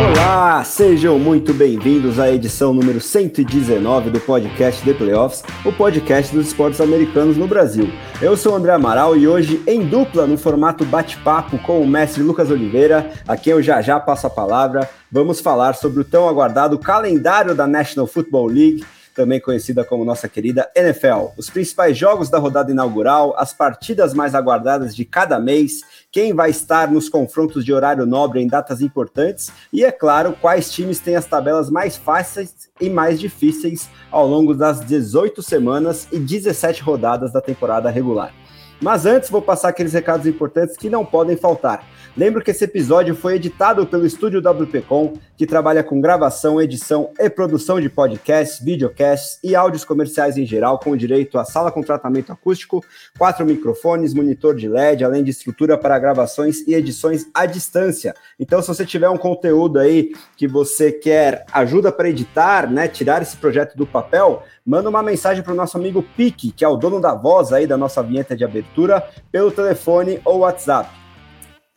Olá, sejam muito bem-vindos à edição número 119 do podcast The Playoffs, o podcast dos esportes americanos no Brasil. Eu sou o André Amaral e hoje, em dupla, no formato bate-papo com o mestre Lucas Oliveira, a quem eu já já passo a palavra, vamos falar sobre o tão aguardado calendário da National Football League também conhecida como nossa querida NFL. Os principais jogos da rodada inaugural, as partidas mais aguardadas de cada mês, quem vai estar nos confrontos de horário nobre em datas importantes e, é claro, quais times têm as tabelas mais fáceis e mais difíceis ao longo das 18 semanas e 17 rodadas da temporada regular. Mas antes, vou passar aqueles recados importantes que não podem faltar. Lembro que esse episódio foi editado pelo estúdio WPcom, que trabalha com gravação, edição e produção de podcasts, videocasts e áudios comerciais em geral, com direito a sala com tratamento acústico, quatro microfones, monitor de LED, além de estrutura para gravações e edições à distância. Então, se você tiver um conteúdo aí que você quer ajuda para editar, né, tirar esse projeto do papel, manda uma mensagem para o nosso amigo Pique, que é o dono da voz aí da nossa vinheta de abertura, pelo telefone ou WhatsApp.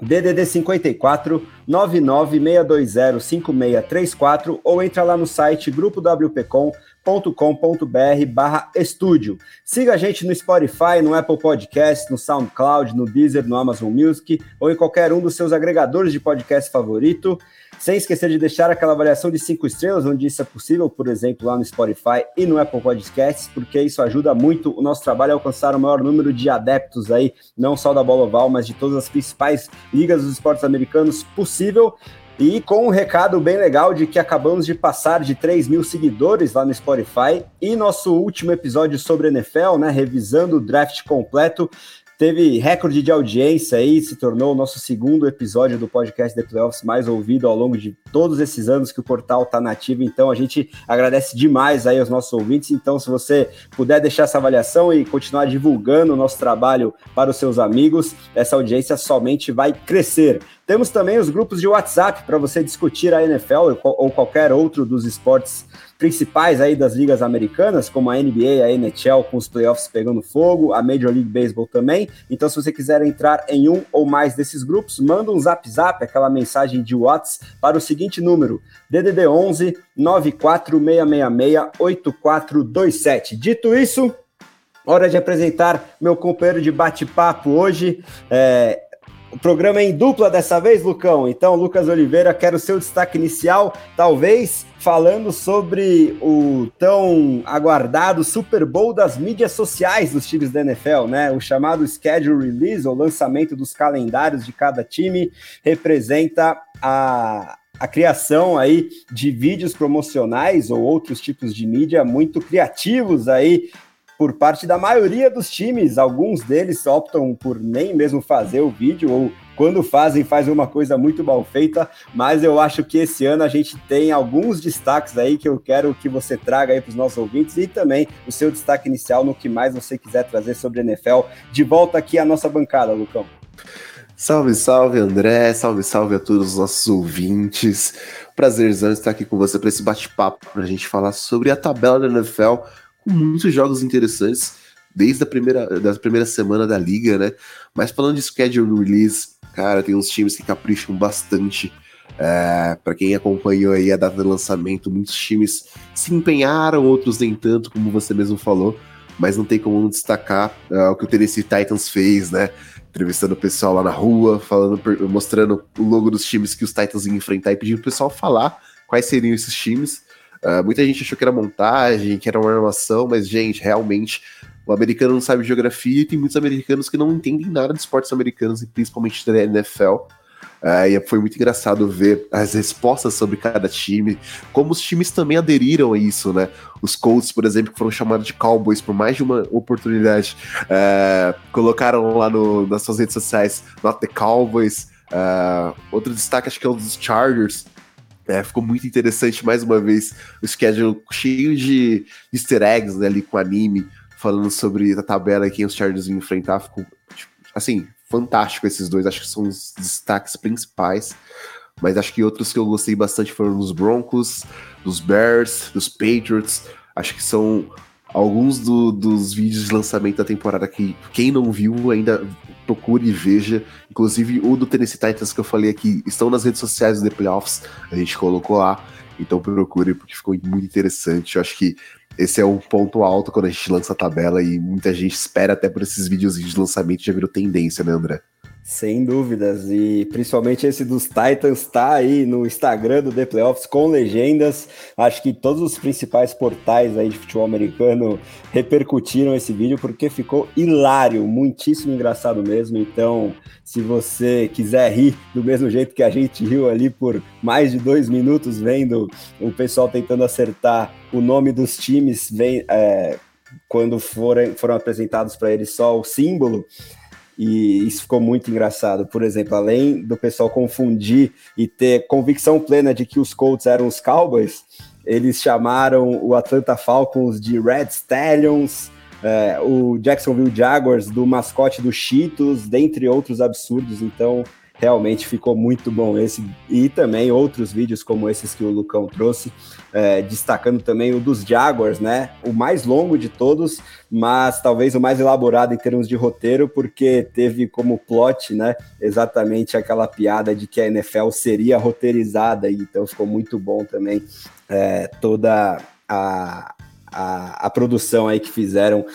DDD 54 99620 5634 ou entra lá no site grupowpcom.com.br barra estúdio. Siga a gente no Spotify, no Apple Podcast, no SoundCloud, no Deezer, no Amazon Music ou em qualquer um dos seus agregadores de podcast favorito. Sem esquecer de deixar aquela avaliação de cinco estrelas, onde isso é possível, por exemplo, lá no Spotify e no Apple Podcasts, porque isso ajuda muito o nosso trabalho a alcançar o maior número de adeptos aí, não só da bola oval, mas de todas as principais ligas dos esportes americanos possível. E com um recado bem legal de que acabamos de passar de 3 mil seguidores lá no Spotify. E nosso último episódio sobre NFL, né? Revisando o draft completo, Teve recorde de audiência aí, se tornou o nosso segundo episódio do podcast The Playoffs mais ouvido ao longo de todos esses anos que o portal está nativo. Então a gente agradece demais aí aos nossos ouvintes. Então, se você puder deixar essa avaliação e continuar divulgando o nosso trabalho para os seus amigos, essa audiência somente vai crescer. Temos também os grupos de WhatsApp para você discutir a NFL ou qualquer outro dos esportes principais aí das ligas americanas, como a NBA, a NHL com os playoffs pegando fogo, a Major League Baseball também. Então, se você quiser entrar em um ou mais desses grupos, manda um zap zap, aquela mensagem de WhatsApp para o seguinte número: DDD 11 94666 8427. Dito isso, hora de apresentar meu companheiro de bate-papo hoje. É, o programa é em dupla dessa vez, Lucão. Então, Lucas Oliveira, quero o seu destaque inicial, talvez falando sobre o tão aguardado Super Bowl das mídias sociais dos times da NFL, né? O chamado schedule release, o lançamento dos calendários de cada time, representa a, a criação aí de vídeos promocionais ou outros tipos de mídia muito criativos aí por parte da maioria dos times. Alguns deles optam por nem mesmo fazer o vídeo, ou quando fazem, fazem uma coisa muito mal feita. Mas eu acho que esse ano a gente tem alguns destaques aí que eu quero que você traga aí para os nossos ouvintes e também o seu destaque inicial no que mais você quiser trazer sobre NFL. De volta aqui à nossa bancada, Lucão. Salve, salve, André. Salve, salve a todos os nossos ouvintes. Prazerzão estar aqui com você para esse bate-papo, para a gente falar sobre a tabela da NFL muitos jogos interessantes desde a primeira, da primeira semana da liga, né? Mas falando de schedule release, cara, tem uns times que capricham bastante. É, para quem acompanhou aí a data de lançamento, muitos times se empenharam, outros nem tanto, como você mesmo falou, mas não tem como não destacar é, o que o Tennessee Titans fez, né? Entrevistando o pessoal lá na rua, falando, mostrando o logo dos times que os Titans iam enfrentar e pedindo o pessoal falar quais seriam esses times. Uh, muita gente achou que era montagem, que era uma armação, mas, gente, realmente, o americano não sabe geografia e tem muitos americanos que não entendem nada de esportes americanos e principalmente da NFL. Uh, e foi muito engraçado ver as respostas sobre cada time, como os times também aderiram a isso, né? Os Colts, por exemplo, que foram chamados de Cowboys por mais de uma oportunidade, uh, colocaram lá no, nas suas redes sociais Not the Cowboys. Uh, outro destaque, acho que é o dos Chargers, é, ficou muito interessante mais uma vez o schedule cheio de easter eggs né, ali com anime. falando sobre a tabela e quem os Chargers iam enfrentar. Ficou, tipo, assim, fantástico esses dois. Acho que são os destaques principais. Mas acho que outros que eu gostei bastante foram os Broncos, dos Bears, dos Patriots. Acho que são alguns do, dos vídeos de lançamento da temporada que quem não viu ainda procure e veja. Inclusive o do Tennessee Titans que eu falei aqui estão nas redes sociais do The Playoffs, a gente colocou lá. Então procure porque ficou muito interessante. Eu acho que esse é um ponto alto quando a gente lança a tabela e muita gente espera até por esses vídeos de lançamento já virou tendência, né, André? Sem dúvidas, e principalmente esse dos Titans está aí no Instagram do The Playoffs com legendas. Acho que todos os principais portais aí de futebol americano repercutiram esse vídeo porque ficou hilário, muitíssimo engraçado mesmo. Então, se você quiser rir do mesmo jeito que a gente riu ali por mais de dois minutos vendo o pessoal tentando acertar o nome dos times, vem, é, quando foram, foram apresentados para eles só o símbolo e isso ficou muito engraçado. Por exemplo, além do pessoal confundir e ter convicção plena de que os Colts eram os Cowboys, eles chamaram o Atlanta Falcons de Red Stallions, é, o Jacksonville Jaguars do mascote do Cheetos, dentre outros absurdos. Então, realmente ficou muito bom esse e também outros vídeos como esses que o Lucão trouxe, é, destacando também o dos Jaguars, né? O mais longo de todos, mas talvez o mais elaborado em termos de roteiro, porque teve como plot, né? Exatamente aquela piada de que a NFL seria roteirizada, então ficou muito bom também é, toda a, a, a produção aí que fizeram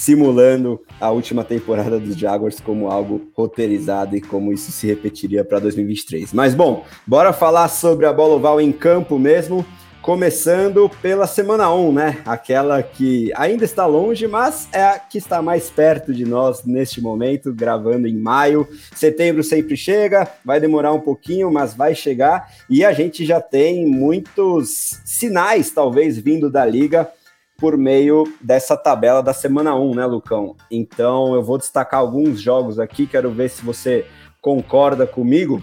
simulando a última temporada dos Jaguars como algo roteirizado e como isso se repetiria para 2023. Mas bom, bora falar sobre a bola oval em campo mesmo. Começando pela semana 1, né? Aquela que ainda está longe, mas é a que está mais perto de nós neste momento, gravando em maio. Setembro sempre chega, vai demorar um pouquinho, mas vai chegar. E a gente já tem muitos sinais, talvez, vindo da liga por meio dessa tabela da semana 1, né, Lucão? Então eu vou destacar alguns jogos aqui, quero ver se você concorda comigo.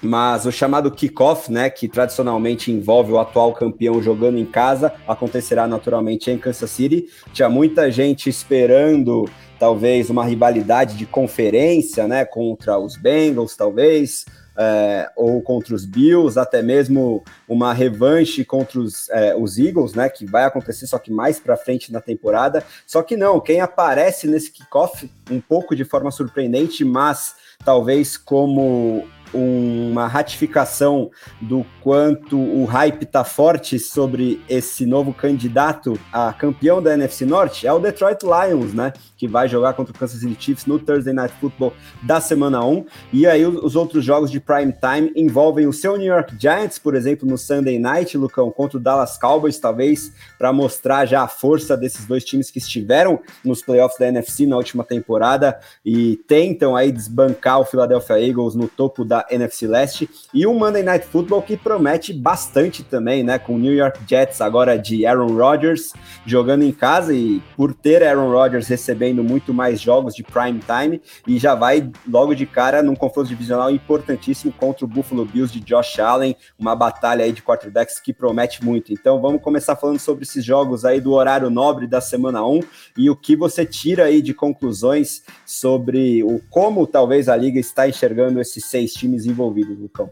Mas o chamado kickoff, né, que tradicionalmente envolve o atual campeão jogando em casa, acontecerá naturalmente em Kansas City. Tinha muita gente esperando talvez uma rivalidade de conferência, né, contra os Bengals, talvez, é, ou contra os Bills, até mesmo uma revanche contra os, é, os Eagles, né? Que vai acontecer só que mais para frente na temporada. Só que não, quem aparece nesse kickoff um pouco de forma surpreendente, mas talvez como uma ratificação do quanto o hype está forte sobre esse novo candidato a campeão da NFC Norte é o Detroit Lions, né? Que vai jogar contra o Kansas City Chiefs no Thursday Night Football da semana 1. E aí os outros jogos de prime time envolvem o seu New York Giants, por exemplo, no Sunday Night, Lucão, contra o Dallas Cowboys, talvez para mostrar já a força desses dois times que estiveram nos playoffs da NFC na última temporada e tentam aí desbancar o Philadelphia Eagles no topo da da NFC Leste, e um Monday Night Football que promete bastante também, né? Com o New York Jets agora de Aaron Rodgers jogando em casa e por ter Aaron Rodgers recebendo muito mais jogos de prime time e já vai logo de cara num confronto divisional importantíssimo contra o Buffalo Bills de Josh Allen, uma batalha aí de quarterbacks que promete muito. Então vamos começar falando sobre esses jogos aí do horário nobre da semana 1 e o que você tira aí de conclusões sobre o como talvez a liga está enxergando esses seis times times envolvidos, Lucão.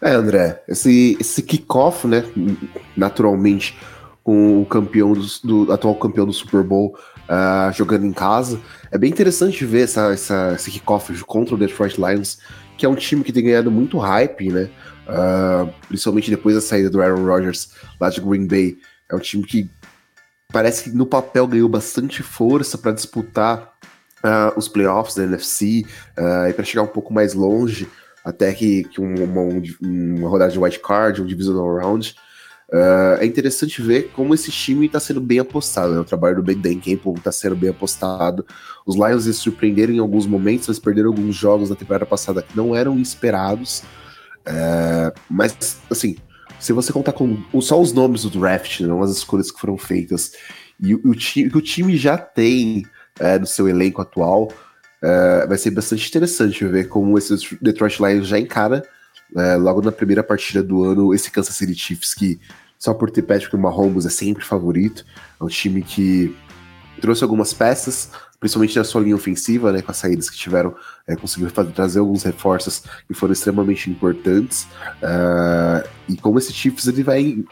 É, André, esse, esse kickoff, né, naturalmente, com o campeão do, do atual campeão do Super Bowl uh, jogando em casa, é bem interessante ver essa, essa, esse kickoff contra o Detroit Lions, que é um time que tem ganhado muito hype, né, uh, principalmente depois da saída do Aaron Rodgers lá de Green Bay. É um time que parece que no papel ganhou bastante força para disputar uh, os playoffs da NFC e para chegar um pouco mais longe até que, que uma, uma rodada de white card, um divisional round. Uh, é interessante ver como esse time está sendo bem apostado. Né? O trabalho do Ben Dan Campbell está sendo bem apostado. Os Lions se surpreenderam em alguns momentos, mas perderam alguns jogos na temporada passada que não eram esperados. Uh, mas, assim, se você contar com só os nomes do draft, não as escolhas que foram feitas, e o, o, o time já tem uh, no seu elenco atual, Uh, vai ser bastante interessante ver como esse Detroit Lions já encara uh, logo na primeira partida do ano esse Kansas City Chiefs que só por ter Patrick Mahomes é sempre favorito, é um time que trouxe algumas peças, principalmente na sua linha ofensiva, né, com as saídas que tiveram, é, conseguiu fazer, trazer alguns reforços que foram extremamente importantes. Uh, e como esse Chiefs ele vai,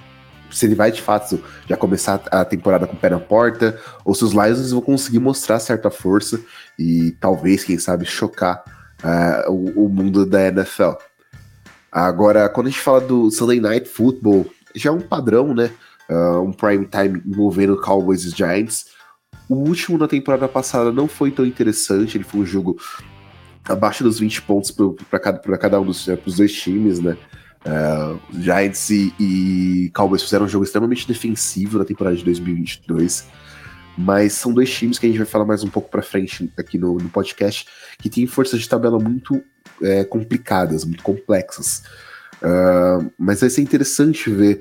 se ele vai de fato já começar a temporada com o pé na porta, ou se os Lions vão conseguir mostrar certa força e talvez, quem sabe, chocar uh, o, o mundo da NFL. Agora, quando a gente fala do Sunday Night Football, já é um padrão, né? Uh, um prime time envolvendo Cowboys e Giants. O último na temporada passada não foi tão interessante, ele foi um jogo abaixo dos 20 pontos para cada, cada um dos né, dois times, né? Uh, Giants e, e, Cowboys fizeram um jogo extremamente defensivo na temporada de 2022, mas são dois times que a gente vai falar mais um pouco para frente aqui no, no, podcast, que tem forças de tabela muito é, complicadas, muito complexas. Uh, mas vai ser interessante ver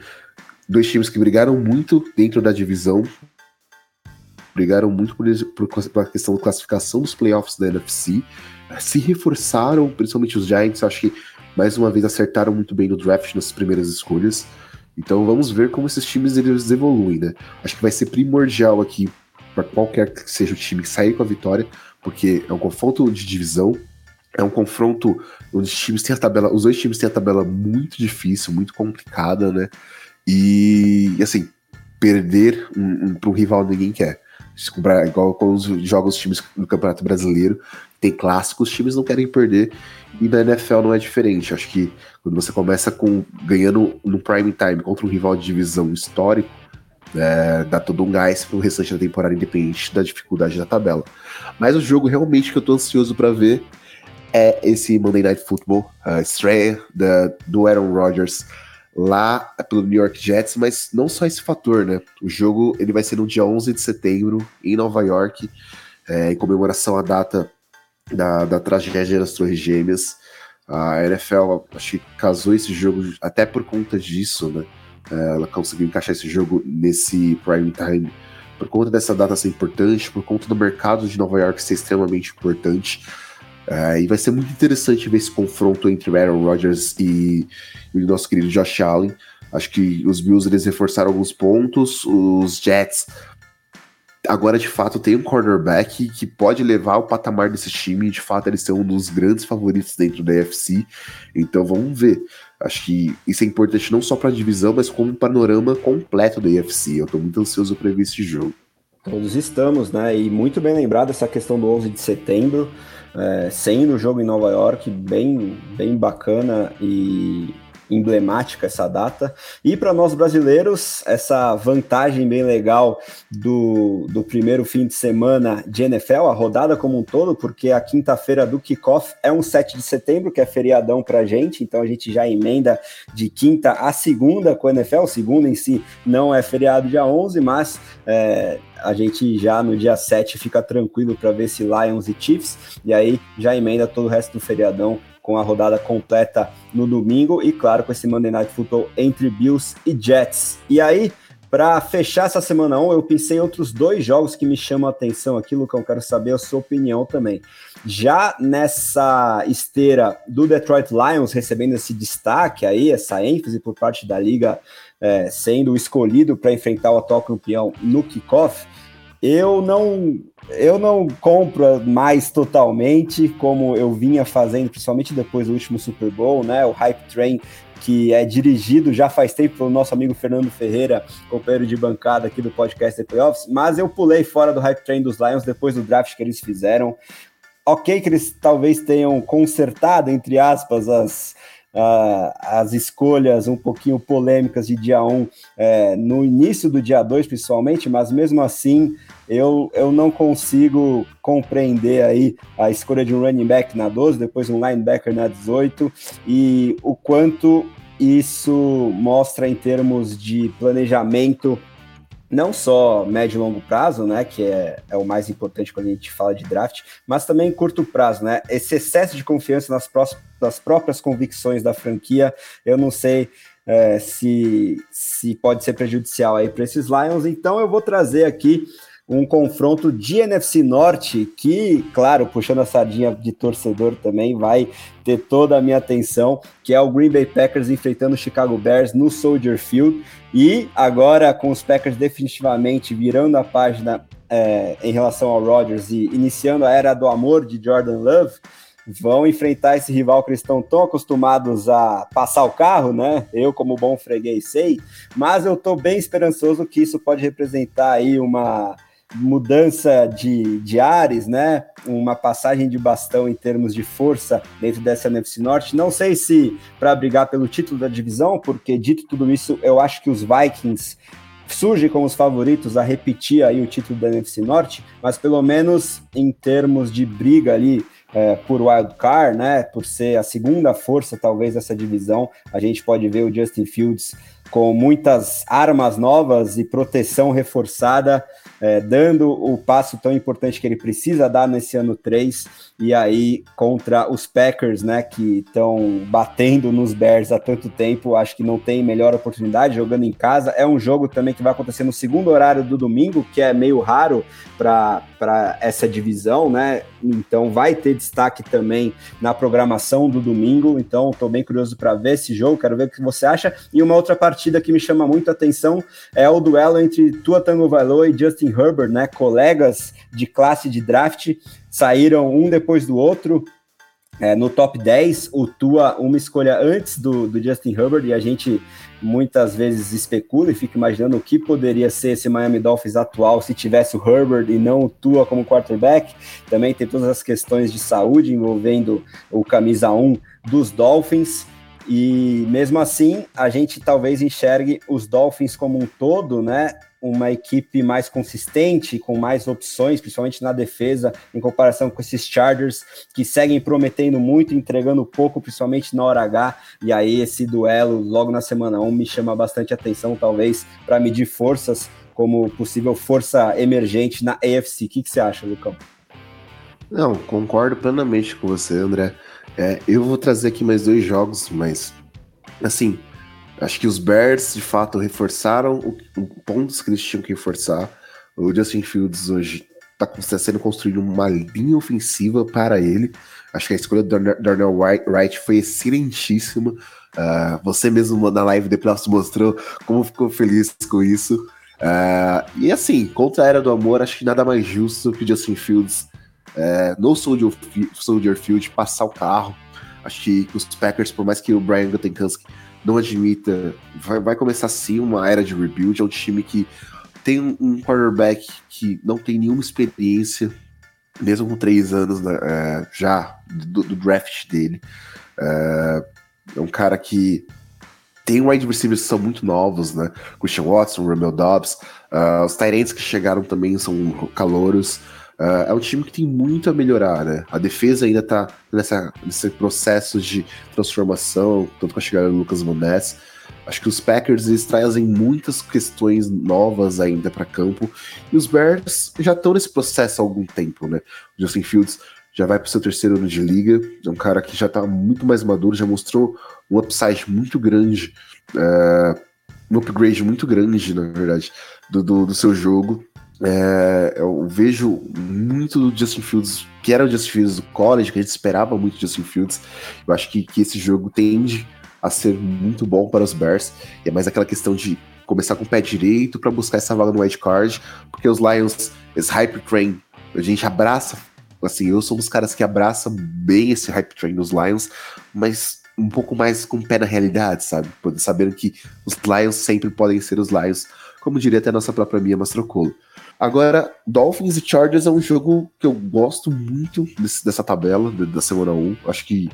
dois times que brigaram muito dentro da divisão, brigaram muito por, por, por a questão da classificação dos playoffs da NFC, se reforçaram, principalmente os Giants, acho que mais uma vez acertaram muito bem no draft nas primeiras escolhas. Então vamos ver como esses times eles evoluem, né? Acho que vai ser primordial aqui para qualquer que seja o time sair com a vitória, porque é um confronto de divisão, é um confronto onde os times têm a tabela, os dois times têm a tabela muito difícil, muito complicada, né? E, assim, perder um, um, para um rival ninguém quer. Comprar, igual quando joga os times no Campeonato Brasileiro, tem os times não querem perder. E na NFL não é diferente. Acho que quando você começa com ganhando no prime time contra um rival de divisão histórico, é, dá todo um gás pro restante da temporada, independente da dificuldade da tabela. Mas o jogo realmente que eu tô ansioso para ver é esse Monday Night Football, a estreia da, do Aaron Rodgers lá pelo New York Jets, mas não só esse fator, né? O jogo ele vai ser no dia 11 de setembro em Nova York, é, em comemoração à data da, da tragédia das Torres Gêmeas. A NFL acho que casou esse jogo até por conta disso, né? É, ela conseguiu encaixar esse jogo nesse prime time por conta dessa data ser importante, por conta do mercado de Nova York ser extremamente importante. Uh, e vai ser muito interessante ver esse confronto entre Aaron Rodgers e, e, o nosso querido Josh Allen. Acho que os Bills eles reforçaram alguns pontos, os Jets agora de fato tem um cornerback que pode levar o patamar desse time, de fato eles são um dos grandes favoritos dentro da UFC. Então vamos ver. Acho que isso é importante não só para a divisão, mas como um panorama completo da UFC. Eu estou muito ansioso para ver esse jogo. Todos estamos, né? E muito bem lembrado essa questão do 11 de setembro é, sendo o jogo em Nova York bem, bem bacana e emblemática essa data. E para nós brasileiros, essa vantagem bem legal do, do primeiro fim de semana de NFL, a rodada como um todo, porque a quinta-feira do kickoff é um 7 de setembro, que é feriadão para gente, então a gente já emenda de quinta a segunda com o NFL. Segunda em si não é feriado dia 11, mas é, a gente já no dia 7 fica tranquilo para ver se Lions e Chiefs, e aí já emenda todo o resto do feriadão com a rodada completa no domingo e, claro, com esse Monday Night Football entre Bills e Jets. E aí, para fechar essa semana 1, eu pensei em outros dois jogos que me chamam a atenção aqui, Lucão, quero saber a sua opinião também. Já nessa esteira do Detroit Lions recebendo esse destaque aí, essa ênfase por parte da liga, é, sendo escolhido para enfrentar o atual campeão no kickoff, eu não eu não compro mais totalmente como eu vinha fazendo, principalmente depois do último Super Bowl, né? O Hype Train que é dirigido já faz tempo pelo nosso amigo Fernando Ferreira, companheiro de bancada aqui do podcast The Playoffs, mas eu pulei fora do Hype Train dos Lions depois do draft que eles fizeram. Ok que eles talvez tenham consertado, entre aspas, as, uh, as escolhas um pouquinho polêmicas de dia 1 é, no início do dia 2, principalmente, mas mesmo assim eu, eu não consigo compreender aí a escolha de um running back na 12, depois um linebacker na 18 e o quanto isso mostra em termos de planejamento não só médio e longo prazo, né, que é, é o mais importante quando a gente fala de draft, mas também curto prazo, né, esse excesso de confiança nas, nas próprias convicções da franquia, eu não sei é, se, se pode ser prejudicial aí para esses Lions, então eu vou trazer aqui um confronto de NFC Norte que, claro, puxando a sardinha de torcedor também, vai ter toda a minha atenção, que é o Green Bay Packers enfrentando o Chicago Bears no Soldier Field. E agora, com os Packers definitivamente virando a página é, em relação ao Rodgers e iniciando a era do amor de Jordan Love, vão enfrentar esse rival que eles estão tão acostumados a passar o carro, né? Eu, como bom freguês, sei, mas eu estou bem esperançoso que isso pode representar aí uma mudança de, de ares, né? Uma passagem de bastão em termos de força dentro dessa NFC Norte. Não sei se para brigar pelo título da divisão, porque dito tudo isso, eu acho que os Vikings surgem como os favoritos a repetir aí o título da NFC Norte, mas pelo menos em termos de briga ali é, por wildcard, né? Por ser a segunda força, talvez, dessa divisão, a gente pode ver o Justin Fields com muitas armas novas e proteção reforçada é, dando o passo tão importante que ele precisa dar nesse ano 3, e aí contra os Packers, né, que estão batendo nos Bears há tanto tempo, acho que não tem melhor oportunidade jogando em casa. É um jogo também que vai acontecer no segundo horário do domingo, que é meio raro para essa divisão, né? Então vai ter destaque também na programação do domingo. Então estou bem curioso para ver esse jogo, quero ver o que você acha. E uma outra partida que me chama muito a atenção é o duelo entre Tua Tango Valor e Justin Herbert, né? Colegas de classe de draft, saíram um depois do outro. É, no top 10, o Tua, uma escolha antes do, do Justin Herbert, e a gente muitas vezes especula e fica imaginando o que poderia ser esse Miami Dolphins atual se tivesse o Herbert e não o Tua como quarterback. Também tem todas as questões de saúde envolvendo o camisa 1 dos Dolphins. E mesmo assim, a gente talvez enxergue os Dolphins como um todo, né? Uma equipe mais consistente, com mais opções, principalmente na defesa, em comparação com esses Chargers, que seguem prometendo muito, entregando pouco, principalmente na hora H. E aí, esse duelo, logo na semana 1, me chama bastante atenção, talvez, para medir forças, como possível força emergente na AFC. O que, que você acha, Lucão? Não, concordo plenamente com você, André. É, eu vou trazer aqui mais dois jogos, mas assim, acho que os Bears de fato reforçaram o, o pontos que eles tinham que reforçar. O Justin Fields hoje está tá sendo construído uma linha ofensiva para ele. Acho que a escolha do Darnell Wright foi excelentíssima. Uh, você mesmo na live depois mostrou como ficou feliz com isso. Uh, e assim, contra a Era do Amor, acho que nada mais justo que Justin Fields é, no Soldier, Soldier Field passar o carro. Acho que os Packers, por mais que o Brian Gutekunst não admita, vai, vai, começar sim uma era de rebuild. É um time que tem um, quarterback que não tem nenhuma experiência, mesmo com três anos né, é, já do, do, draft dele. É, é, um cara que tem wide receivers que são muito novos, né? Christian Watson, Romeo Dobbs. Uh, os Tyrants que chegaram também são calouros. Uh, é um time que tem muito a melhorar, né? A defesa ainda tá nessa, nesse processo de transformação, tanto com a chegada do Lucas Monés. Acho que os Packers eles trazem muitas questões novas ainda para campo. E os Bears já estão nesse processo há algum tempo, né? O Justin Fields já vai para o seu terceiro ano de liga. É um cara que já está muito mais maduro, já mostrou um upside muito grande, uh, um upgrade muito grande, na verdade, do, do, do seu jogo. É, eu vejo muito do Justin Fields, que era o Justin Fields do college, que a gente esperava muito do Justin Fields. Eu acho que, que esse jogo tende a ser muito bom para os Bears. E é mais aquela questão de começar com o pé direito para buscar essa vaga no wild card, porque os Lions, esse hype train, a gente abraça, assim, eu sou um dos caras que abraça bem esse hype train dos Lions, mas um pouco mais com o pé na realidade, sabe? Sabendo que os Lions sempre podem ser os Lions, como diria até a nossa própria Mia Mastrocolo. Agora, Dolphins e Chargers é um jogo que eu gosto muito desse, dessa tabela da semana 1. Acho que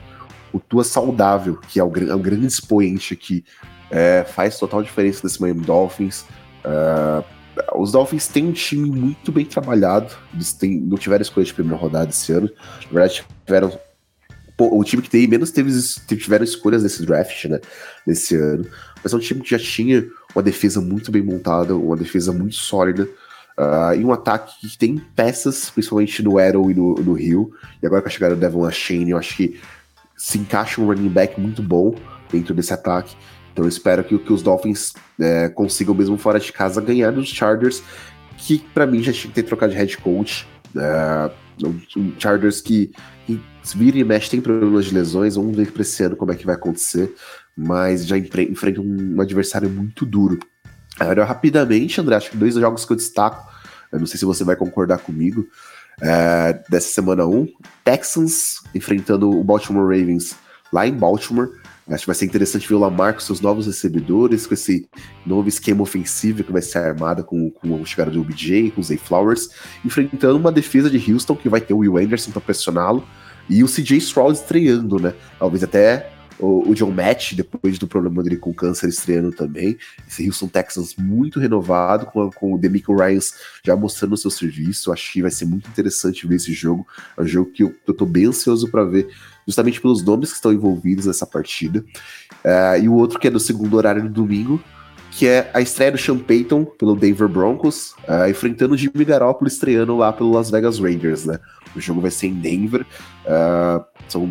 o Tua saudável, que é o, é o grande expoente aqui, é, faz total diferença desse Miami Dolphins. Uh, os Dolphins têm um time muito bem trabalhado. Eles têm, não tiveram escolha de primeira rodada esse ano. Na verdade, tiveram. Pô, o time que tem menos teve, tiveram escolhas nesse draft, né? Nesse ano. Mas é um time que já tinha uma defesa muito bem montada, uma defesa muito sólida. Uh, e um ataque que tem peças, principalmente no Arrow e no, Rio. E agora com a chegada do Devon Shane, eu acho que se encaixa um running back muito bom dentro desse ataque. Então eu espero que, que os Dolphins é, consigam, mesmo fora de casa, ganhar dos Chargers, que para mim já tinha que ter trocado de head coach. É, um Chargers que, que vira e mexe tem problemas de lesões, vamos ver para esse ano como é que vai acontecer, mas já enfrenta um adversário muito duro. Agora, rapidamente, André, acho que dois jogos que eu destaco, eu não sei se você vai concordar comigo, é, dessa semana 1, Texans enfrentando o Baltimore Ravens lá em Baltimore. Acho que vai ser interessante ver o Lamar com seus novos recebedores, com esse novo esquema ofensivo que vai ser armado com, com a chegada do OBJ, com o Zay Flowers, enfrentando uma defesa de Houston que vai ter o Will Anderson para pressioná-lo e o CJ Stroud estreando, né? Talvez até o, o, John Match, depois do problema dele com câncer, estreando também. Esse Houston Texans muito renovado, com, com o Demico Ryans já mostrando o seu serviço. Acho que vai ser muito interessante ver esse jogo. É um jogo que eu, eu tô bem ansioso para ver, justamente pelos nomes que estão envolvidos nessa partida. Uh, e o outro que é do segundo horário do domingo, que é a estreia do Sean Payton pelo Denver Broncos, uh, enfrentando o Jimmy Garoppolo estreando lá pelo Las Vegas Raiders, né? O jogo vai ser em Denver. Uh, são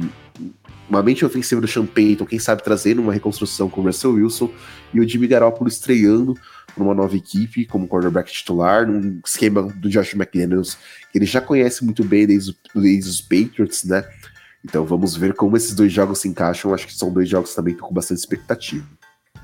uma mente ofensiva do Sean Payton, quem sabe trazendo uma reconstrução com o Russell Wilson, e o Jimmy Garoppolo estreando numa nova equipe como cornerback titular, num esquema do Josh McDaniels, que ele já conhece muito bem desde, desde os Patriots, né? Então vamos ver como esses dois jogos se encaixam. Acho que são dois jogos também com bastante expectativa.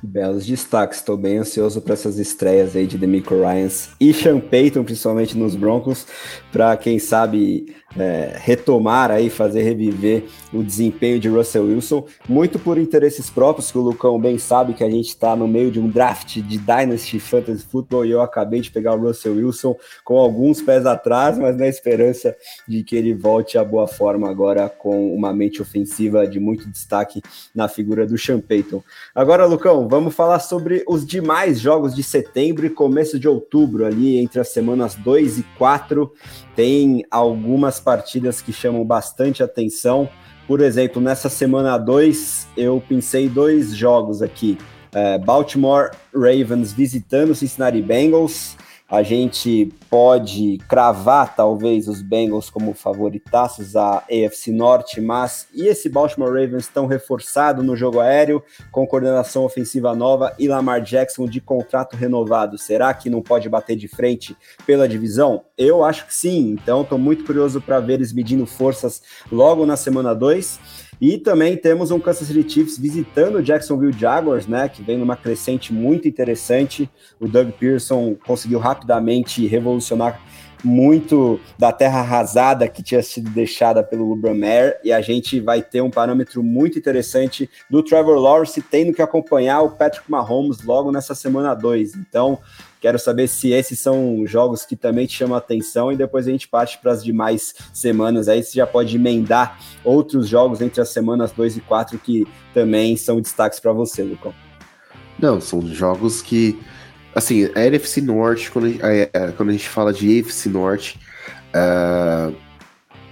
Belos destaques, estou bem ansioso para essas estreias aí de Demico Ryans e Sean Payton, principalmente nos Broncos, para quem sabe é, retomar aí, fazer reviver o desempenho de Russell Wilson, muito por interesses próprios, que o Lucão bem sabe que a gente está no meio de um draft de Dynasty Fantasy Football e eu acabei de pegar o Russell Wilson com alguns pés atrás, mas na esperança de que ele volte à boa forma agora com uma mente ofensiva de muito destaque na figura do Sean Payton. Agora, Lucão, vamos falar sobre os demais jogos de setembro e começo de outubro, ali entre as semanas 2 e 4. Tem algumas partidas que chamam bastante atenção. Por exemplo, nessa semana 2, eu pensei dois jogos aqui. É, Baltimore Ravens visitando Cincinnati Bengals a gente pode cravar talvez os Bengals como favoritaços à AFC Norte, mas e esse Baltimore Ravens tão reforçado no jogo aéreo, com coordenação ofensiva nova e Lamar Jackson de contrato renovado? Será que não pode bater de frente pela divisão? Eu acho que sim, então estou muito curioso para ver eles medindo forças logo na semana 2. E também temos um Kansas City Chiefs visitando o Jacksonville Jaguars, né, que vem numa crescente muito interessante. O Doug Pearson conseguiu rapidamente revolucionar muito da terra arrasada que tinha sido deixada pelo Lubramere e a gente vai ter um parâmetro muito interessante do Trevor Lawrence tendo que acompanhar o Patrick Mahomes logo nessa semana 2. Então, Quero saber se esses são jogos que também te chamam a atenção e depois a gente parte para as demais semanas. Aí você já pode emendar outros jogos entre as semanas 2 e 4 que também são destaques para você, Lucão. Não, são jogos que. Assim, a NFC Norte, quando a, é, é, quando a gente fala de NFC Norte, uh,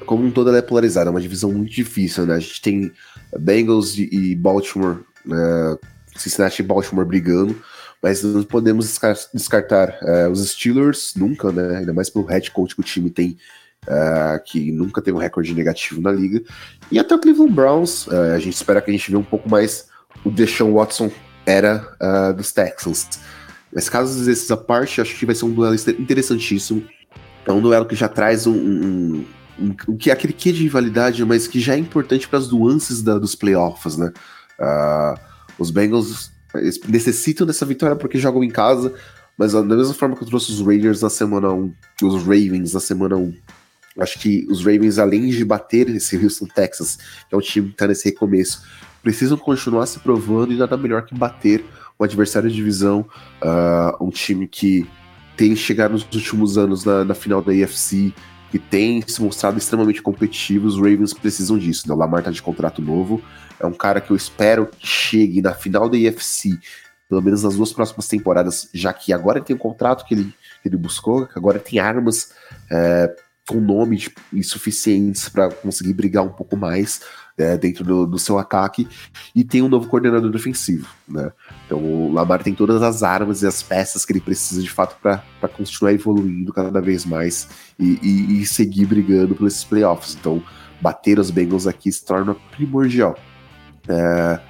como um todo ela é polarizada, é uma divisão muito difícil, né? A gente tem Bengals e Baltimore, uh, Cincinnati e Baltimore brigando mas não podemos descartar uh, os Steelers nunca, né? Ainda mais pelo head coach que o time tem, uh, que nunca teve um recorde negativo na liga. E até o Cleveland Browns, uh, a gente espera que a gente vê um pouco mais o Deshaun Watson era dos Texans. Mas casos desses à parte, acho que vai ser um duelo interessantíssimo. É um duelo que já traz um, um, um, que é aquele que de rivalidade, mas que já é importante para as nuances da, dos playoffs, né? os Bengals eles necessitam dessa vitória porque jogam em casa, mas da mesma forma que eu trouxe os Raiders na semana 1, os Ravens na semana 1, acho que os Ravens, além de bater esse Houston Texas, que é um time que está nesse recomeço, precisam continuar se provando e nada melhor que bater um adversário de divisão, uh, um time que tem chegado nos últimos anos na, na final da AFC, que tem se mostrado extremamente competitivo, os Ravens precisam disso. Né? O Lamar tá de contrato novo, é um cara que eu espero que chegue na final da IFC, pelo menos nas duas próximas temporadas, já que agora tem um contrato que ele, que ele buscou, que agora tem armas é, com nome tipo, insuficientes para conseguir brigar um pouco mais é, dentro do, do, seu ataque e tem um novo coordenador defensivo, né? Então o Lamar tem todas as armas e as peças que ele precisa de fato para continuar evoluindo cada vez mais e, e, e seguir brigando por esses playoffs. Então bater os Bengals aqui se torna primordial. É,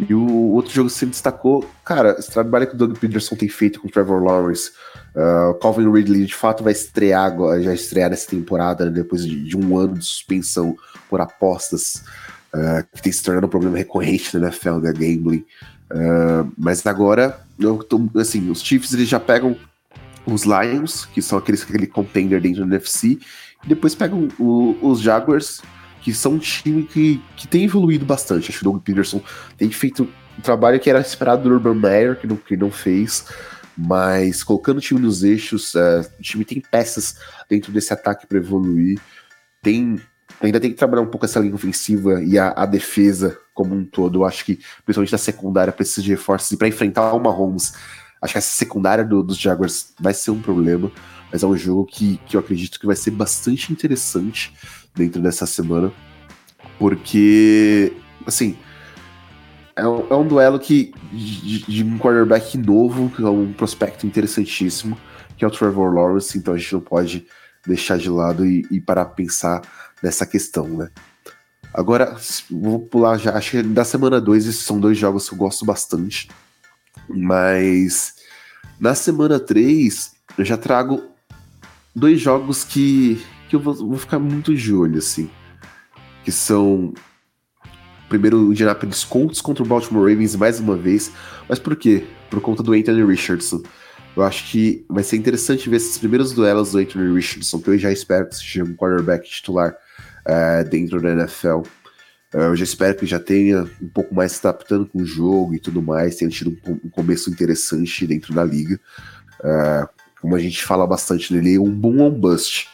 E o outro jogo que você destacou, cara, esse trabalho que o Doug Peterson tem feito com o Trevor Lawrence, uh, Calvin Ridley de fato vai estrear agora, já estrear nessa temporada, né, depois de, de, um ano de suspensão por apostas, uh, que tem se tornado um problema recorrente na NFL, né, gambling. Uh, mas agora, tô, assim, os Chiefs eles já pegam os Lions, que são aqueles aquele contender dentro do NFC, e depois pegam o, os Jaguars, que são um time que, que tem evoluído bastante. Acho que o Doug Peterson tem feito um trabalho que era esperado do Urban Meyer, que não, que não fez, mas colocando o time nos eixos, é, o time tem peças dentro desse ataque para evoluir, tem ainda tem que trabalhar um pouco essa linha ofensiva e a, a defesa como um todo. Eu acho que, principalmente da secundária, precisa de reforços. E para enfrentar o Mahomes, acho que essa secundária do, dos Jaguars vai ser um problema. Mas é um jogo que, que eu acredito que vai ser bastante interessante dentro dessa semana, porque, assim, é um, é um duelo que de, de, um quarterback novo, que é um prospecto interessantíssimo, que é o Trevor Lawrence, então a gente não pode deixar de lado e, e parar pra pensar nessa questão, né? Agora, vou pular já, acho que da semana 2, esses são dois jogos que eu gosto bastante, mas na semana 3 eu já trago dois jogos que que eu vou, vou ficar muito de olho, assim. Que são. Primeiro, o Indianapolis Colts contra o Baltimore Ravens mais uma vez. Mas por quê? Por conta do Anthony Richardson. Eu acho que vai ser interessante ver esses primeiros duelos do Anthony Richardson, que eu já espero que seja um quarterback titular uh, dentro da NFL. Uh, eu já espero que já tenha um pouco mais se adaptando com o jogo e tudo mais, tenha tido um, um começo interessante dentro da liga. Uh, como a gente fala bastante nele, um boom ou um bust.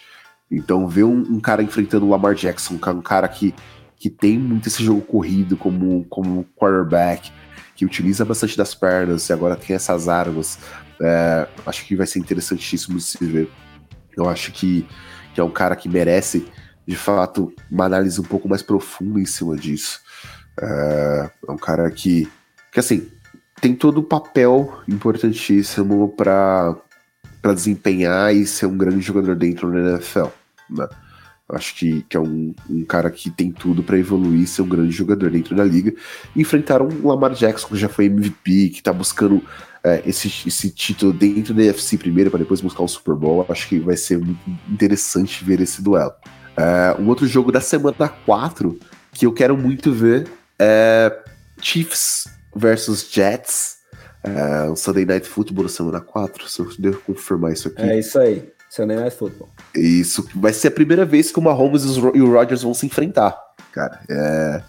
Então, ver um, um, cara enfrentando o Lamar Jackson, um cara que, que tem muito esse jogo corrido como, como quarterback, que utiliza bastante das pernas e agora tem essas armas, é, acho que vai ser interessantíssimo de se ver. Eu acho que, que é um cara que merece, de fato, uma análise um pouco mais profunda em cima disso. É, é um cara que, que, assim, tem todo o papel importantíssimo para para desempenhar e ser um grande jogador dentro da NFL. Né? Acho que, que é um, um cara que tem tudo para evoluir, ser um grande jogador dentro da liga. enfrentaram um Lamar Jackson, que já foi MVP, que tá buscando é, esse, esse título dentro da UFC primeiro, para depois buscar o Super Bowl. Acho que vai ser muito interessante ver esse duelo. É, um outro jogo da semana 4 que eu quero muito ver é Chiefs versus Jets. É, o Sunday Night Football semana 4, se eu devo confirmar isso aqui. É isso aí. Sunday Night Football. Isso vai ser a primeira vez que o Mahomes e o Rodgers vão se enfrentar, cara. É.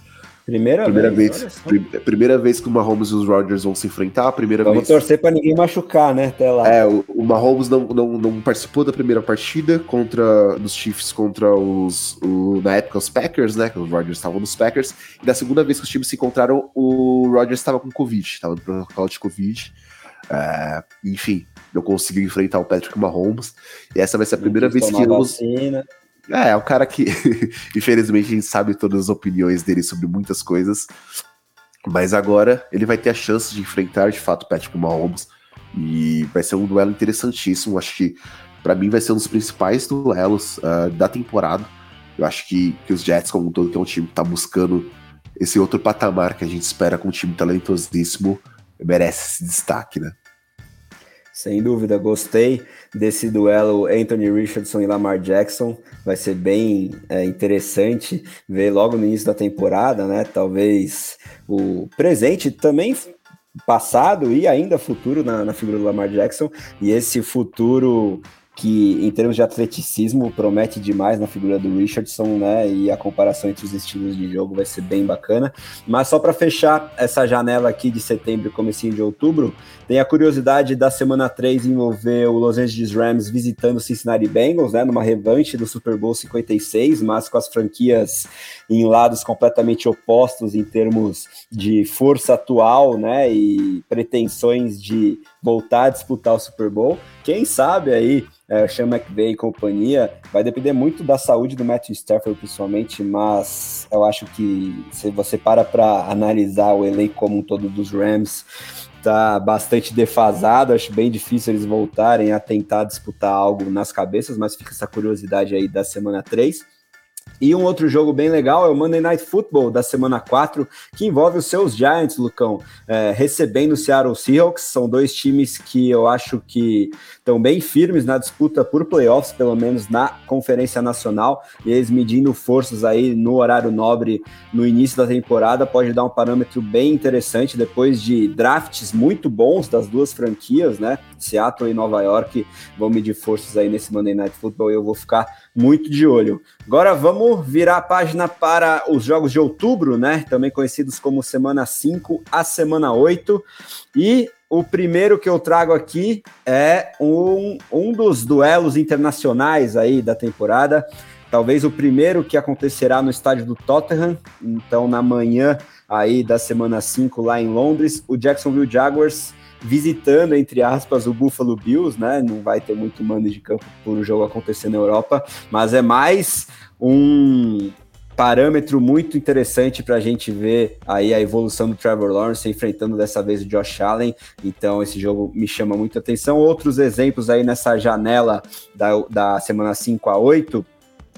Primeira, primeira vez, vez primeira vez que o Mahomes e os Rodgers vão se enfrentar, primeira Vamos vez. torcer para ninguém machucar, né? Até lá. É, o, o Mahomes não, não, não, participou da primeira partida contra dos Chiefs contra os o, na época os Packers, né? Que os Rodgers estavam nos Packers. E da segunda vez que os times se encontraram, o Rodgers estava com Covid, estava no protocolo de Covid. É, enfim, não conseguiu enfrentar o Patrick Mahomes. E essa vai ser a primeira vez que os. É, é o cara que, infelizmente, a gente sabe todas as opiniões dele sobre muitas coisas. Mas agora ele vai ter a chance de enfrentar de fato o Patrick Mahomes. E vai ser um duelo interessantíssimo. Acho que para mim vai ser um dos principais duelos uh, da temporada. Eu acho que, que os Jets, como um todo, que é um time que tá buscando esse outro patamar que a gente espera com um time talentosíssimo, merece esse destaque, né? Sem dúvida, gostei desse duelo Anthony Richardson e Lamar Jackson. Vai ser bem é, interessante ver logo no início da temporada, né? Talvez o presente também passado e ainda futuro na, na figura do Lamar Jackson. E esse futuro que em termos de atleticismo promete demais na figura do Richardson, né? E a comparação entre os estilos de jogo vai ser bem bacana. Mas só para fechar essa janela aqui de setembro e comecinho de outubro, tem a curiosidade da semana 3 envolver o Los Angeles Rams visitando o Cincinnati Bengals, né? Numa revanche do Super Bowl 56, mas com as franquias em lados completamente opostos em termos de força atual, né? E pretensões de voltar a disputar o Super Bowl. Quem sabe aí é, Sean McVay e companhia, vai depender muito da saúde do Matthew Stafford, principalmente, mas eu acho que se você para para analisar o elenco como um todo dos Rams, tá bastante defasado, acho bem difícil eles voltarem a tentar disputar algo nas cabeças, mas fica essa curiosidade aí da semana 3. E um outro jogo bem legal é o Monday Night Football da semana 4, que envolve os seus Giants, Lucão, é, recebendo o Seattle Seahawks. São dois times que eu acho que estão bem firmes na disputa por playoffs, pelo menos na Conferência Nacional, e eles medindo forças aí no horário nobre no início da temporada pode dar um parâmetro bem interessante depois de drafts muito bons das duas franquias, né? Seattle e Nova York vão medir forças aí nesse Monday Night Football e eu vou ficar muito de olho. Agora vamos virar a página para os jogos de outubro, né? Também conhecidos como semana 5 a semana 8. E o primeiro que eu trago aqui é um, um dos duelos internacionais aí da temporada. Talvez o primeiro que acontecerá no estádio do Tottenham. Então, na manhã aí da semana 5 lá em Londres, o Jacksonville Jaguars visitando, entre aspas, o Buffalo Bills, né? Não vai ter muito mando de campo por o jogo acontecer na Europa, mas é mais um parâmetro muito interessante para a gente ver aí a evolução do Trevor Lawrence enfrentando dessa vez o Josh Allen. Então, esse jogo me chama muita atenção. Outros exemplos aí nessa janela da, da semana 5 a 8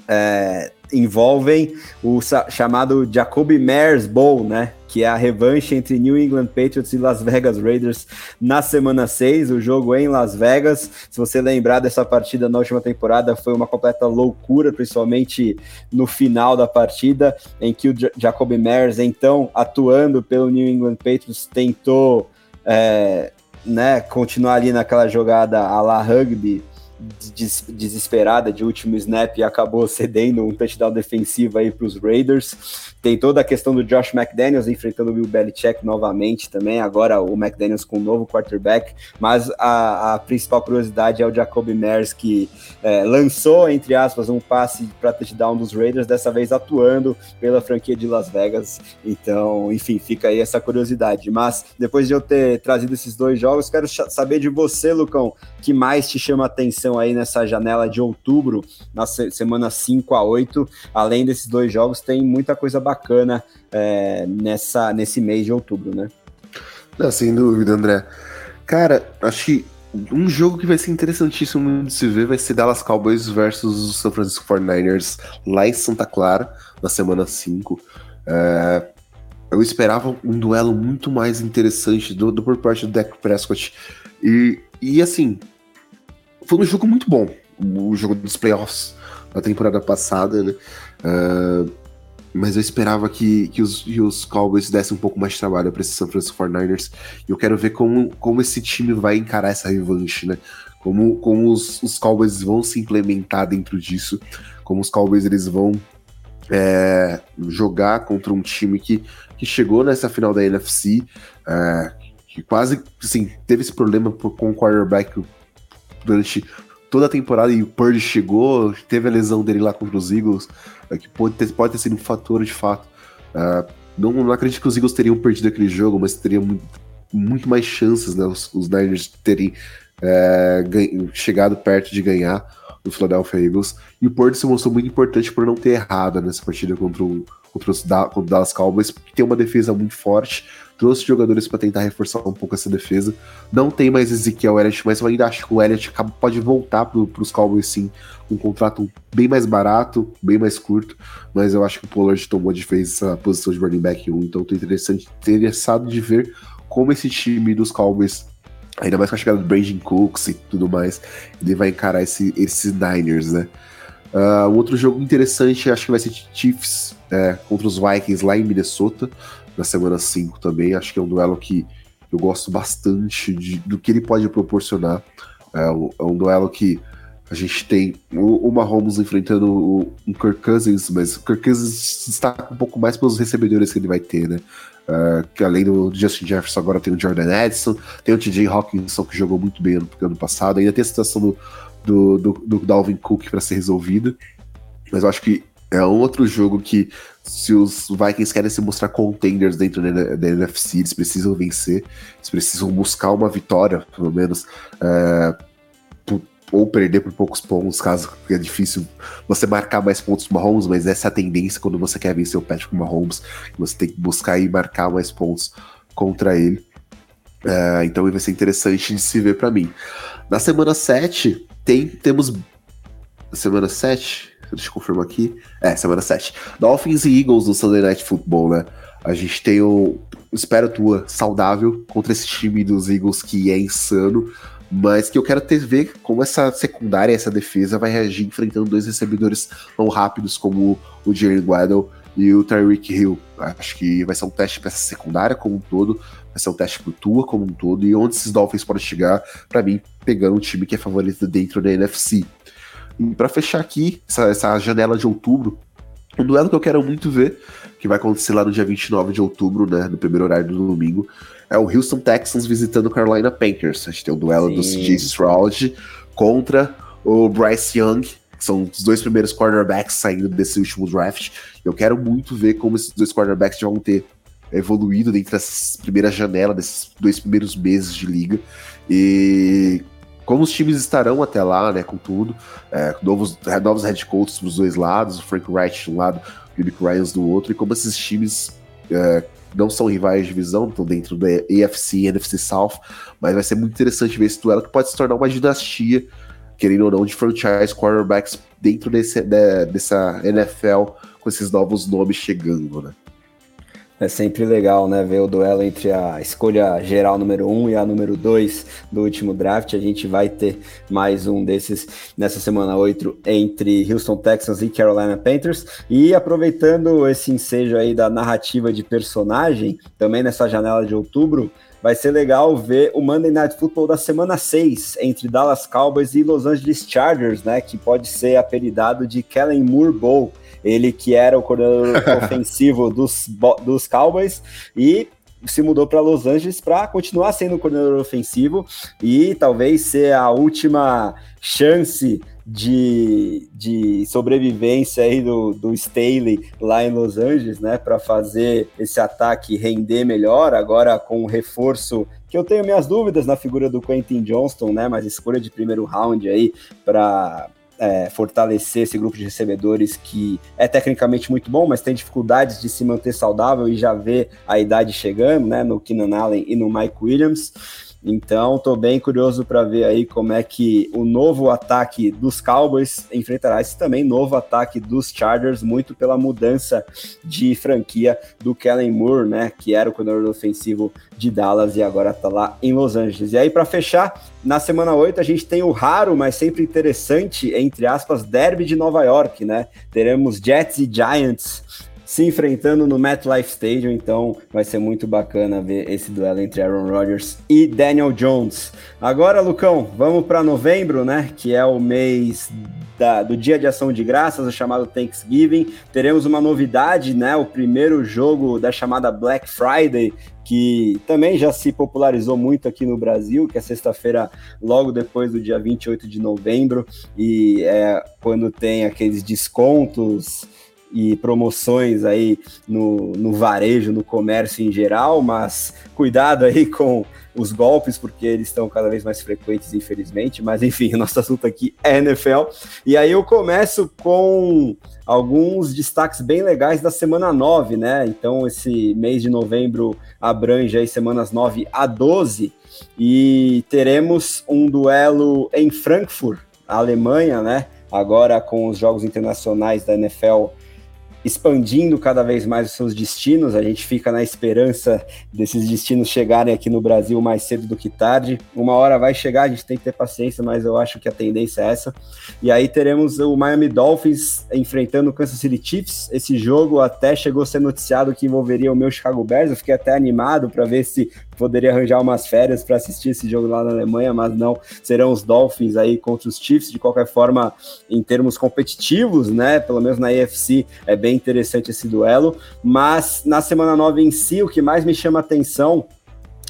é, envolvem o chamado Jacoby Mares Bowl, né? Que é a revanche entre New England Patriots e Las Vegas Raiders na semana 6, o jogo em Las Vegas. Se você lembrar dessa partida na última temporada, foi uma completa loucura, principalmente no final da partida, em que o Jacoby Mares, então atuando pelo New England Patriots, tentou é, né, continuar ali naquela jogada a la rugby des desesperada de último snap e acabou cedendo um touchdown defensivo aí para os Raiders. Tem toda a questão do Josh McDaniels enfrentando o Bill Belichick novamente também, agora o McDaniels com um novo quarterback, mas a, a principal curiosidade é o Jacoby Myers que é, lançou, entre aspas, um passe para touchdown dos Raiders, dessa vez atuando pela franquia de Las Vegas. Então, enfim, fica aí essa curiosidade. Mas depois de eu ter trazido esses dois jogos, quero saber de você, Lucão, que mais te chama atenção aí nessa janela de outubro, na semana 5 a 8. Além desses dois jogos, tem muita coisa bacana é, nessa, nesse mês de outubro, né? Não, sem dúvida, André. Cara, acho que um jogo que vai ser interessantíssimo de se ver vai ser Dallas Cowboys versus os San Francisco 49ers lá em Santa Clara, na semana 5. É, eu esperava um duelo muito mais interessante do, do por parte do Dak Prescott. E, e assim, foi um jogo muito bom, o jogo dos playoffs da temporada passada, né? Uh, mas eu esperava que, que, os, que os Cowboys dessem um pouco mais de trabalho para esses San Francisco 49ers. E eu quero ver como, como esse time vai encarar essa revanche, né? Como, como os, os Cowboys vão se implementar dentro disso, como os Cowboys eles vão é, jogar contra um time que, que chegou nessa final da NFC, é, que quase assim, teve esse problema com o quarterback durante toda a temporada e o Purdy chegou, teve a lesão dele lá contra os Eagles, é, que pode ter, pode ter sido um fator de fato. Uh, não, não acredito que os Eagles teriam perdido aquele jogo, mas teriam muito, muito mais chances, né, os, os Niners terem é, chegado perto de ganhar do Philadelphia Eagles. E o Purdy se mostrou muito importante por não ter errado nessa partida contra o, contra, os contra o Dallas Cowboys, porque tem uma defesa muito forte trouxe jogadores para tentar reforçar um pouco essa defesa. Não tem mais Ezequiel Elliott, mas eu ainda acho que o Elliott pode voltar para os Cowboys sim, um contrato bem mais barato, bem mais curto, mas eu acho que o Pollard tomou de vez essa posição de running back 1, então estou interessado de ver como esse time dos Cowboys ainda mais com a chegada do Brandon Cooks e tudo mais, ele vai encarar esse, esses Niners, né? Uh, outro jogo interessante, acho que vai ser Chiefs é, contra os Vikings lá em Minnesota na semana 5 também. Acho que é um duelo que eu gosto bastante de, do que ele pode proporcionar. É um, é um duelo que a gente tem o, o Mahomes enfrentando o, o Kirk Cousins, mas o Kirk Cousins destaca um pouco mais pelos recebedores que ele vai ter, né? Uh, que além do Justin Jefferson, agora tem o Jordan Edson, tem o TJ Hawkinson, que jogou muito bem ano, ano passado, ainda tem a situação do, do, do, do Dalvin Cook para ser resolvida. Mas eu acho que é um outro jogo que, se os Vikings querem se mostrar contenders dentro da, da NFC, eles precisam vencer, eles precisam buscar uma vitória, pelo menos, é, ou perder por poucos pontos, caso é difícil você marcar mais pontos pro Mahomes, mas essa é a tendência quando você quer vencer o Patrick Mahomes, você tem que buscar e marcar mais pontos contra ele. É, então vai ser interessante de se ver para mim. Na semana 7, tem, temos. Semana 7? Deixa eu confirmar aqui. É, semana 7. Dolphins e Eagles no Sunday Night Football, né? A gente tem o. Espero tua saudável contra esse time dos Eagles que é insano. Mas que eu quero ter ver como essa secundária, essa defesa vai reagir enfrentando dois recebedores tão rápidos como o Jalen Waddle e o Tyreek Hill. Acho que vai ser um teste para essa secundária como um todo, vai ser um teste pro Tua como um todo, e onde esses Dolphins podem chegar, para mim, pegando um time que é favorito dentro da NFC. E para fechar aqui, essa, essa janela de outubro, um duelo que eu quero muito ver, que vai acontecer lá no dia 29 de outubro, né, no primeiro horário do domingo, é o Houston Texans visitando o Carolina Panthers. A gente tem o duelo Sim. do CJ Stroud contra o Bryce Young, que são os dois primeiros quarterbacks saindo desse último draft. Eu quero muito ver como esses dois quarterbacks vão ter evoluído dentro dessa primeira janela, desses dois primeiros meses de liga. E como os times estarão até lá, né, com tudo, é, novos, novos head coaches dos dois lados, o Frank Wright de um lado, o Nick Ryans do outro, e como esses times é, não são rivais de divisão, estão dentro da AFC e NFC South, mas vai ser muito interessante ver esse duelo que pode se tornar uma dinastia, querendo ou não, de franchise quarterbacks dentro desse, de, dessa NFL com esses novos nomes chegando, né? É sempre legal, né, ver o duelo entre a escolha geral número 1 um e a número 2 do último draft. A gente vai ter mais um desses nessa semana 8 entre Houston Texans e Carolina Panthers. E aproveitando esse ensejo aí da narrativa de personagem, também nessa janela de outubro, vai ser legal ver o Monday Night Football da semana 6 entre Dallas Cowboys e Los Angeles Chargers, né, que pode ser apelidado de Kellen Moore Bowl ele que era o coordenador ofensivo dos, dos Cowboys e se mudou para Los Angeles para continuar sendo o coordenador ofensivo e talvez ser a última chance de, de sobrevivência aí do, do Staley lá em Los Angeles, né, para fazer esse ataque render melhor, agora com o reforço que eu tenho minhas dúvidas na figura do Quentin Johnston, né, mas escolha de primeiro round aí para é, fortalecer esse grupo de recebedores que é tecnicamente muito bom, mas tem dificuldades de se manter saudável e já vê a idade chegando, né, no Keenan Allen e no Mike Williams. Então, estou bem curioso para ver aí como é que o novo ataque dos Cowboys enfrentará esse também novo ataque dos Chargers, muito pela mudança de franquia do Kellen Moore, né, que era o coordenador ofensivo de Dallas e agora está lá em Los Angeles. E aí, para fechar, na semana 8 a gente tem o raro, mas sempre interessante, entre aspas, derby de Nova York, né? Teremos Jets e Giants se enfrentando no MetLife Stadium, então vai ser muito bacana ver esse duelo entre Aaron Rodgers e Daniel Jones. Agora, Lucão, vamos para novembro, né? Que é o mês da, do Dia de Ação de Graças, o chamado Thanksgiving. Teremos uma novidade, né? O primeiro jogo da chamada Black Friday, que também já se popularizou muito aqui no Brasil, que é sexta-feira, logo depois do dia 28 de novembro, e é quando tem aqueles descontos e promoções aí no, no varejo, no comércio em geral, mas cuidado aí com os golpes, porque eles estão cada vez mais frequentes, infelizmente. Mas enfim, nosso assunto aqui é NFL. E aí eu começo com alguns destaques bem legais da semana 9, né? Então, esse mês de novembro abrange aí semanas 9 a 12. E teremos um duelo em Frankfurt, Alemanha, né? Agora com os jogos internacionais da NFL expandindo cada vez mais os seus destinos. A gente fica na esperança desses destinos chegarem aqui no Brasil mais cedo do que tarde. Uma hora vai chegar, a gente tem que ter paciência, mas eu acho que a tendência é essa. E aí teremos o Miami Dolphins enfrentando o Kansas City Chiefs. Esse jogo até chegou a ser noticiado que envolveria o meu Chicago Bears. Eu fiquei até animado para ver se poderia arranjar umas férias para assistir esse jogo lá na Alemanha, mas não, serão os Dolphins aí contra os Chiefs, de qualquer forma, em termos competitivos, né, pelo menos na AFC, é bem interessante esse duelo, mas na semana 9 em si, o que mais me chama atenção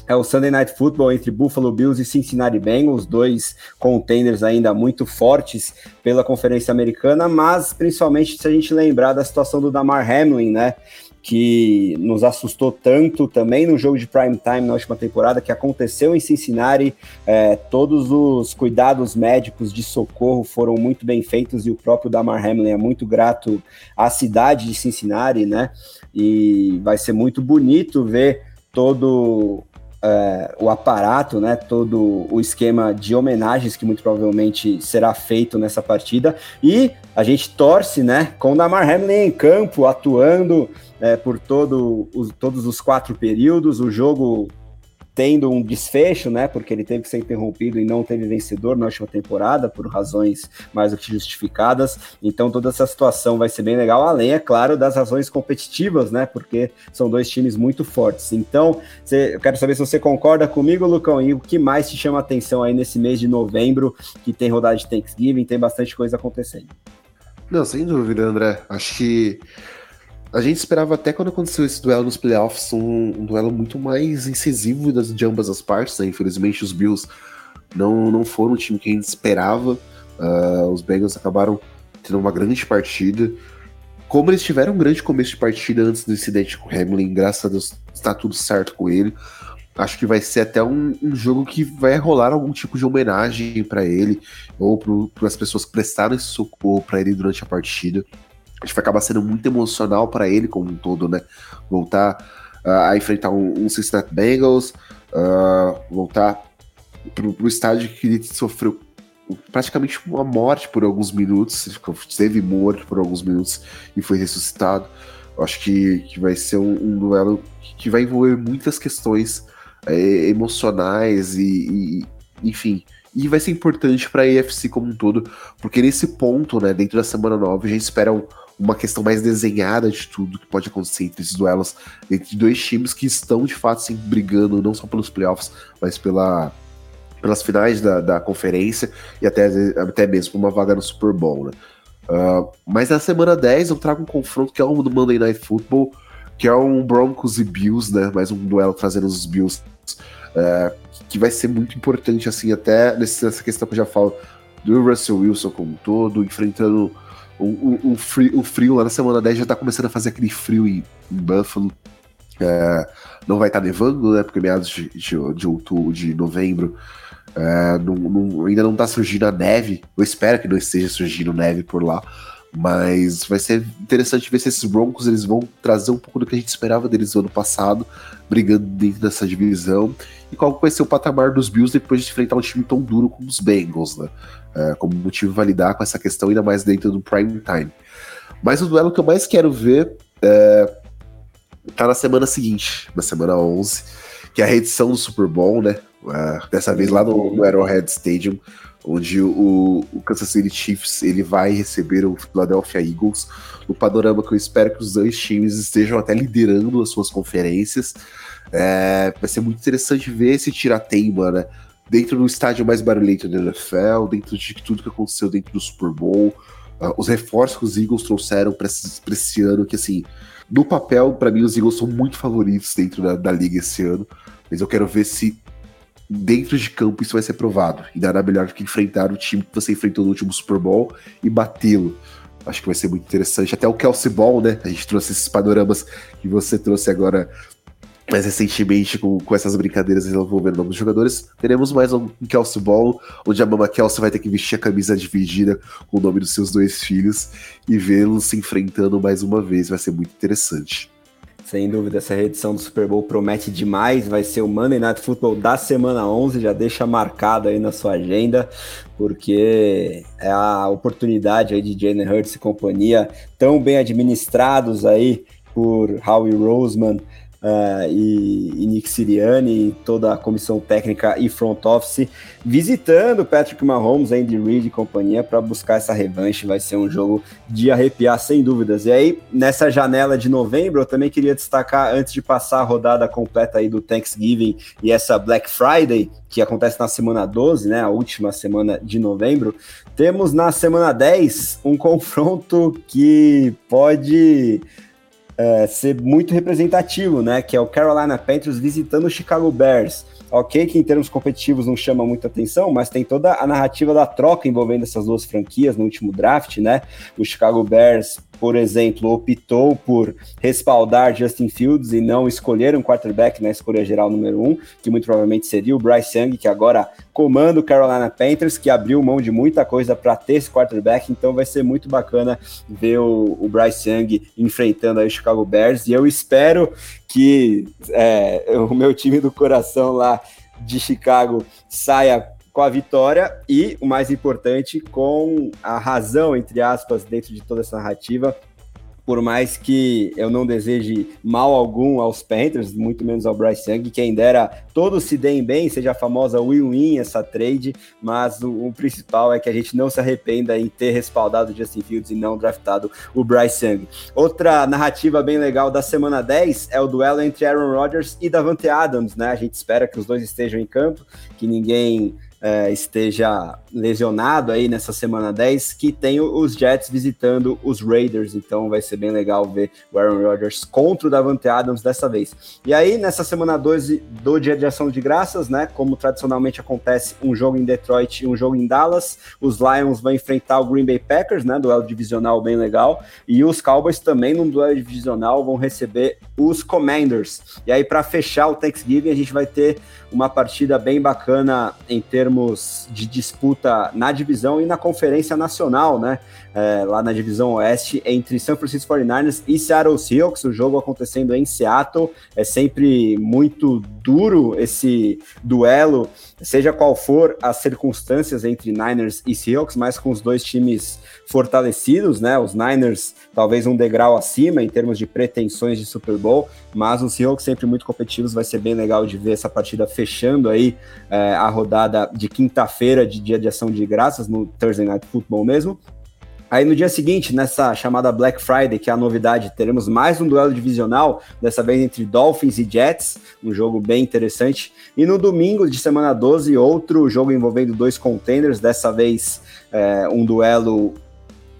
é o Sunday Night Football entre Buffalo Bills e Cincinnati Bengals, dois contenders ainda muito fortes pela Conferência Americana, mas principalmente se a gente lembrar da situação do Damar Hamlin, né? Que nos assustou tanto também no jogo de prime time na última temporada, que aconteceu em Cincinnati. É, todos os cuidados médicos de socorro foram muito bem feitos e o próprio Damar Hamlin é muito grato à cidade de Cincinnati, né? E vai ser muito bonito ver todo é, o aparato, né, todo o esquema de homenagens que muito provavelmente será feito nessa partida. E a gente torce, né, com o Damar Hamlin em campo, atuando é, por todo os, todos os quatro períodos. O jogo tendo um desfecho, né? Porque ele teve que ser interrompido e não teve vencedor na última temporada, por razões mais do que justificadas. Então toda essa situação vai ser bem legal, além, é claro, das razões competitivas, né? Porque são dois times muito fortes. Então, cê, eu quero saber se você concorda comigo, Lucão, e o que mais te chama a atenção aí nesse mês de novembro, que tem rodada de Thanksgiving, tem bastante coisa acontecendo. Não, sem dúvida, André. Acho que a gente esperava até quando aconteceu esse duelo nos playoffs um, um duelo muito mais incisivo das, de ambas as partes, né? Infelizmente os Bills não, não foram o time que a gente esperava. Uh, os Bengals acabaram tendo uma grande partida. Como eles tiveram um grande começo de partida antes do incidente com o Hamlin, graças a Deus está tudo certo com ele. Acho que vai ser até um, um jogo que vai rolar algum tipo de homenagem para ele, ou para as pessoas que prestaram esse socorro para ele durante a partida acho que vai acabar sendo muito emocional para ele como um todo, né? Voltar uh, a enfrentar um, um Cincinnati Bengals, uh, voltar pro, pro estádio que ele sofreu praticamente uma morte por alguns minutos, esteve morto por alguns minutos e foi ressuscitado. Acho que, que vai ser um, um duelo que vai envolver muitas questões é, emocionais e, e, enfim, e vai ser importante para a AFC como um todo, porque nesse ponto, né, dentro da semana 9, a gente espera um, uma questão mais desenhada de tudo que pode acontecer entre esses duelos, entre dois times que estão de fato assim, brigando não só pelos playoffs, mas pela, pelas finais da, da conferência e até, até mesmo uma vaga no Super Bowl. Né? Uh, mas na semana 10 eu trago um confronto que é o do Monday Night Football, que é um Broncos e Bills, né? Mais um duelo trazendo os Bills, uh, que vai ser muito importante, assim, até nessa questão que eu já falo do Russell Wilson como um todo, enfrentando o, o, o, frio, o frio lá na semana 10 já tá começando a fazer aquele frio em, em Buffalo. É, não vai estar tá nevando, né? Porque meados de, de, de outubro, de novembro, é, não, não, ainda não tá surgindo a neve. Eu espero que não esteja surgindo neve por lá. Mas vai ser interessante ver se esses Broncos eles vão trazer um pouco do que a gente esperava deles no ano passado, brigando dentro dessa divisão. E qual vai ser o patamar dos Bills depois de enfrentar um time tão duro como os Bengals, né? É, como motivo validar com essa questão, ainda mais dentro do prime time. Mas o duelo que eu mais quero ver é, tá na semana seguinte, na semana 11, que é a reedição do Super Bowl, né? É, dessa vez lá no, no Arrowhead Stadium, onde o, o, Kansas City Chiefs ele vai receber o Philadelphia Eagles, no panorama que eu espero que os dois times estejam até liderando as suas conferências. É, vai ser muito interessante ver esse tirateima, né? Dentro do estádio mais barulhento da NFL, dentro de tudo que aconteceu dentro do Super Bowl, uh, os reforços que os Eagles trouxeram para esse, esse, ano, que assim, no papel, para mim, os Eagles são muito favoritos dentro da, da liga esse ano, mas eu quero ver se dentro de campo isso vai ser provado. E nada melhor do que enfrentar o time que você enfrentou no último Super Bowl e batê-lo. Acho que vai ser muito interessante. Até o Kelsey Ball, né? A gente trouxe esses panoramas que você trouxe agora mais recentemente com, com essas brincadeiras envolvendo novos jogadores. Teremos mais um Kelsey Ball, onde a Mama Kelsey vai ter que vestir a camisa dividida com o nome dos seus dois filhos e vê-los se enfrentando mais uma vez. Vai ser muito interessante. Sem dúvida, essa reedição do Super Bowl promete demais. Vai ser o Monday Night Football da semana 11. Já deixa marcado aí na sua agenda, porque é a oportunidade aí de Jalen Hurts e companhia, tão bem administrados aí por Howie Roseman uh, e, e, Nick Sirianni, toda a comissão técnica e front office, visitando Patrick Mahomes, Andy Reid e companhia para buscar essa revanche. Vai ser um jogo de arrepiar, sem dúvidas. E aí, nessa janela de novembro, eu também queria destacar, antes de passar a rodada completa aí do Thanksgiving e essa Black Friday, que acontece na semana 12, né, a última semana de novembro, temos na semana 10 um confronto que pode é, ser muito representativo, né? Que é o Carolina Panthers visitando o Chicago Bears. Ok, que em termos competitivos não chama muita atenção, mas tem toda a narrativa da troca envolvendo essas duas franquias no último draft, né? O Chicago Bears por exemplo, optou por respaldar Justin Fields e não escolher um quarterback na escolha geral número um, que muito provavelmente seria o Bryce Young, que agora comanda o Carolina Panthers, que abriu mão de muita coisa para ter esse quarterback, então vai ser muito bacana ver o, o Bryce Young enfrentando aí o Chicago Bears, e eu espero que é, o meu time do coração lá de Chicago saia com a vitória e, o mais importante, com a razão, entre aspas, dentro de toda essa narrativa. Por mais que eu não deseje mal algum aos Panthers, muito menos ao Bryce Young, quem dera todos se deem bem, seja a famosa win-win essa trade, mas o, o, principal é que a gente não se arrependa em ter respaldado o Justin Fields e não draftado o Bryce Young. Outra narrativa bem legal da semana 10 é o duelo entre Aaron Rodgers e Davante Adams, né? A gente espera que os dois estejam em campo, que ninguém é, esteja lesionado aí nessa semana 10, que tem os Jets visitando os Raiders, então vai ser bem legal ver o Aaron Rodgers contra o Davante Adams dessa vez. E aí, nessa semana 12 do Dia de Ação de Graças, né, como tradicionalmente acontece, um jogo em Detroit e um jogo em Dallas, os Lions vão enfrentar o Green Bay Packers, né, duelo divisional bem legal, e os Cowboys também num duelo divisional vão receber os Commanders. E aí, para fechar o Thanksgiving, a gente vai ter uma partida bem bacana em termos de disputa na divisão e na conferência nacional, né? É, lá na divisão oeste, entre San Francisco 49ers e Seattle Seahawks, o jogo acontecendo em Seattle. É sempre muito duro esse duelo, seja qual for as circunstâncias entre Niners e Seahawks, mas com os dois times fortalecidos, né? Os Niners talvez um degrau acima em termos de pretensões de Super Bowl, mas os Seahawks sempre muito competitivos, vai ser bem legal de ver essa partida fechando aí é, a rodada de quinta-feira de dia de ação de graças no Thursday Night Football mesmo. Aí no dia seguinte, nessa chamada Black Friday, que é a novidade, teremos mais um duelo divisional, dessa vez entre Dolphins e Jets, um jogo bem interessante. E no domingo de semana 12, outro jogo envolvendo dois contenders, dessa vez é, um duelo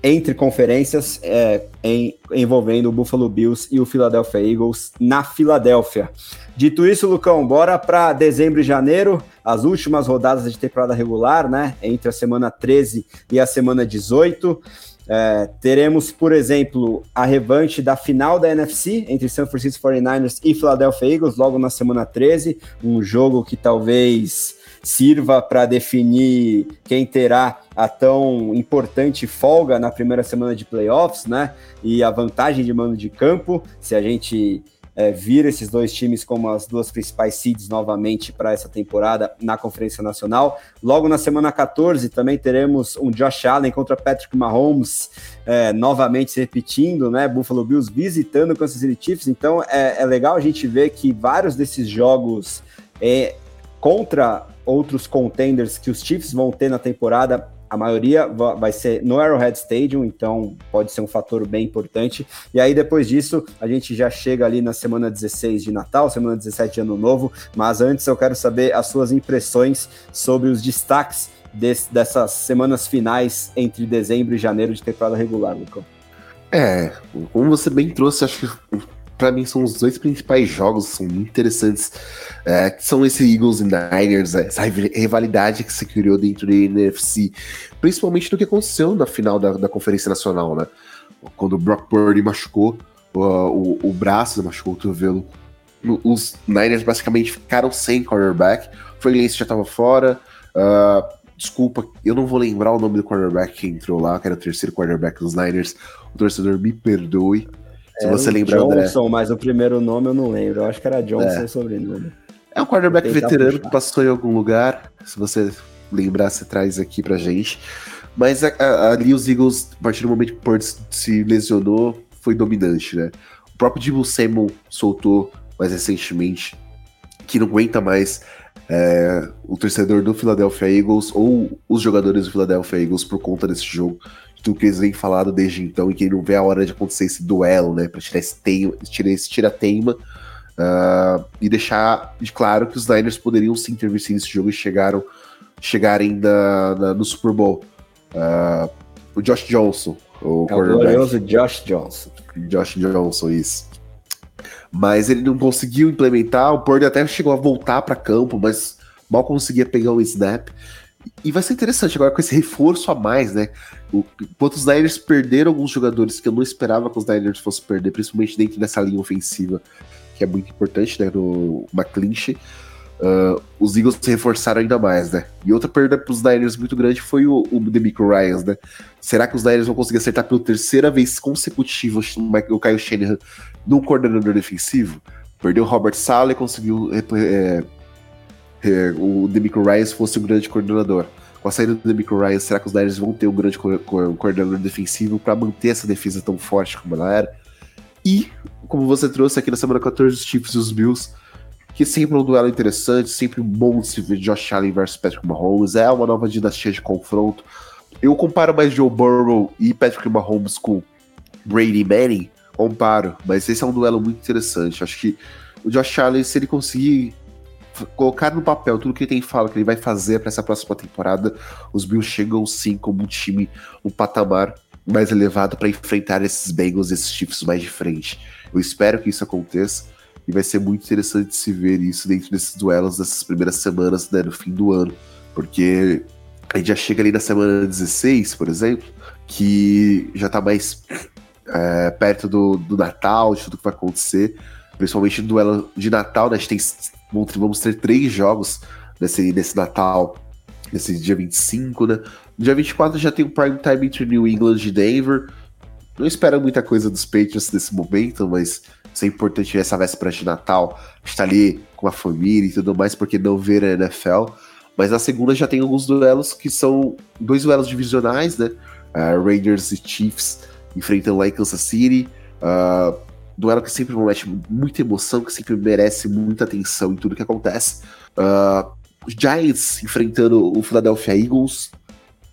entre conferências é, em, envolvendo o Buffalo Bills e o Philadelphia Eagles na Filadélfia. Dito isso, Lucão, bora para dezembro e janeiro, as últimas rodadas de temporada regular, né? Entre a semana 13 e a semana 18. É, teremos, por exemplo, a revanche da final da NFC entre San Francisco 49ers e Philadelphia Eagles, logo na semana 13. Um jogo que talvez sirva para definir quem terá a tão importante folga na primeira semana de playoffs, né? E a vantagem de mando de campo, se a gente é, vir esses dois times como as duas principais seeds novamente para essa temporada na Conferência Nacional. Logo na semana 14 também teremos um Josh Allen contra Patrick Mahomes é, novamente se repetindo, né? Buffalo Bills visitando o Kansas City Chiefs. Então é, é legal a gente ver que vários desses jogos é, contra outros contenders que os Chiefs vão ter na temporada, a maioria vai ser no Arrowhead Stadium, então pode ser um fator bem importante. E aí, depois disso, a gente já chega ali na semana 16 de Natal, semana 17 de Ano Novo. Mas antes, eu quero saber as suas impressões sobre os destaques desse, dessas semanas finais entre dezembro e janeiro de temporada regular, Lucão. É, como você bem trouxe, acho que para mim são os dois principais jogos, são muito interessantes, é, que são esse Eagles e Niners, é, essa rivalidade que se criou dentro da NFC, principalmente no que aconteceu na final da, da Conferência Nacional, né? Quando o Brock Purdy machucou o, o, braço, machucou o cotovelo, os Niners basicamente ficaram sem quarterback, o Frank já estava fora, uh, desculpa, eu não vou lembrar o nome do quarterback que entrou lá, que era o terceiro quarterback dos Niners, o torcedor me perdoe, se você lembrar, Johnson, André. mas o primeiro nome eu não lembro. Eu acho que era Johnson é. o sobrenome. É um quarterback veterano puxar. que passou em algum lugar. Se você lembrar, você traz aqui pra gente. Mas a, a, ali os Eagles, a partir do momento que o Purdy se lesionou, foi dominante, né? O próprio Debo Samuel soltou mais recentemente que não aguenta mais é, o torcedor do Philadelphia Eagles ou os jogadores do Philadelphia Eagles por conta desse jogo do que eles vêm falado desde então e que não vê a hora de acontecer esse duelo, né? Pra tirar esse, teima, tirar esse tira-teima uh, e deixar de claro que os Niners poderiam se intervir nesse jogo e chegaram, chegarem na, na, no Super Bowl. Uh, o Josh Johnson, o é o glorioso Josh Johnson. Josh Johnson, isso. Mas ele não conseguiu implementar, o Purdy até chegou a voltar para campo, mas mal conseguia pegar um snap. E vai ser interessante agora com esse reforço a mais, né? O, enquanto os Niners perderam alguns jogadores que eu não esperava que os Niners fossem perder, principalmente dentro dessa linha ofensiva, que é muito importante, né? No McClinch. Uh, os Eagles se reforçaram ainda mais, né? E outra perda para os Niners muito grande foi o, o Demico Ryans, né? Será que os Niners vão conseguir acertar pela terceira vez consecutiva o Kyle Shanahan no coordenador defensivo? Perdeu o Robert Sala e conseguiu é, é, o Demico Ryans fosse o grande coordenador. Com a saída do Demico Ryans, será que os Niners vão ter um grande co co coordenador defensivo para manter essa defesa tão forte como ela era? E, como você trouxe aqui na semana 14, os Chiefs e os Bills que sempre é um duelo interessante, sempre bom se ver Josh Allen versus Patrick Mahomes, é uma nova dinastia de confronto. Eu comparo mais Joe Burrow e Patrick Mahomes com Brady Manning, comparo, mas esse é um duelo muito interessante. Acho que o Josh Allen, se ele conseguir colocar no papel tudo que ele tem fala que ele vai fazer para essa próxima temporada, os Bills chegam sim como um time, um patamar mais elevado para enfrentar esses Bengals, esses Chiefs mais de frente. Eu espero que isso aconteça. E vai ser muito interessante se ver isso dentro desses duelos dessas primeiras semanas, né, no fim do ano. Porque a gente já chega ali na semana 16, por exemplo, que já tá mais é, perto do, do Natal, de tudo que vai acontecer. Principalmente no duelo de Natal, né? A gente tem, vamos ter três jogos nesse, nesse Natal, nesse dia 25, né? No dia 24 já tem o Prime Time entre New England e Denver. Não espero muita coisa dos Patriots nesse momento, mas isso é importante essa véspera de Natal, estar ali com a família e tudo mais, porque não ver a NFL. Mas na segunda já tem alguns duelos que são dois duelos divisionais, né? Uh, Raiders e Chiefs enfrentando lá em Kansas City. Uh, duelo que sempre promete muita emoção, que sempre merece muita atenção em tudo que acontece. Uh, os Giants enfrentando o Philadelphia Eagles.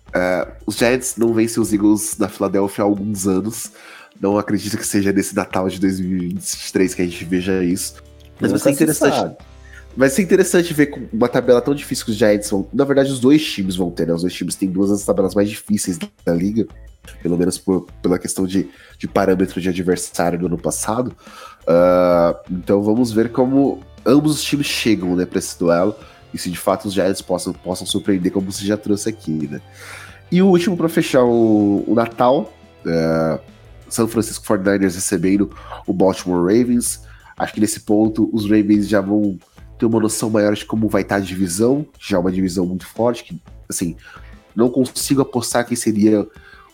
Uh, os Giants não vencem os Eagles na Philadelphia há alguns anos. Não acredito que seja nesse Natal de 2023 que a gente veja isso. Mas vai ser interessante. Vai ser interessante ver uma tabela tão difícil que os Giants vão. Na verdade, os dois times vão ter, né? Os dois times têm duas das tabelas mais difíceis da liga. Pelo menos por, pela questão de, de parâmetro de adversário do ano passado. Uh, então vamos ver como ambos os times chegam né, para esse duelo. E se de fato os Giants possam, possam surpreender, como você já trouxe aqui, né? E o último para fechar o, o Natal. Uh, São Francisco 49ers recebendo o Baltimore Ravens. Acho que nesse ponto os Ravens já vão ter uma noção maior de como vai estar a divisão, já uma divisão muito forte, que, assim, não consigo apostar quem seria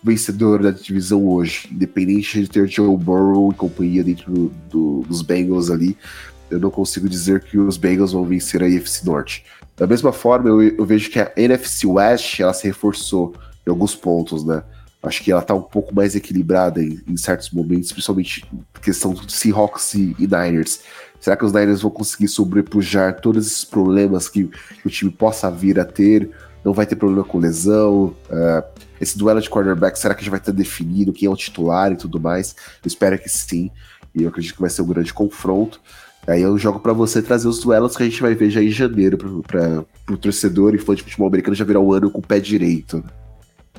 vencedor da divisão hoje, independente de ter Joe Burrow e companhia dentro do, do, dos Bengals ali, eu não consigo dizer que os Bengals vão vencer a NFC Norte. Da mesma forma, eu, eu vejo que a NFC West, ela se reforçou em alguns pontos, né? Acho que ela tá um pouco mais equilibrada em, em certos momentos, principalmente questão de Seahawks e, e, Niners. Será que os Niners vão conseguir sobrepujar todos esses problemas que, que o time possa vir a ter? Não vai ter problema com lesão? Uh, esse duelo de quarterback, será que já vai estar definido quem é o titular e tudo mais? Eu espero que sim, e eu acredito que vai ser um grande confronto. Aí eu jogo para você trazer os duelos que a gente vai ver já em janeiro para o torcedor e fã de futebol americano já virar o ano com o pé direito.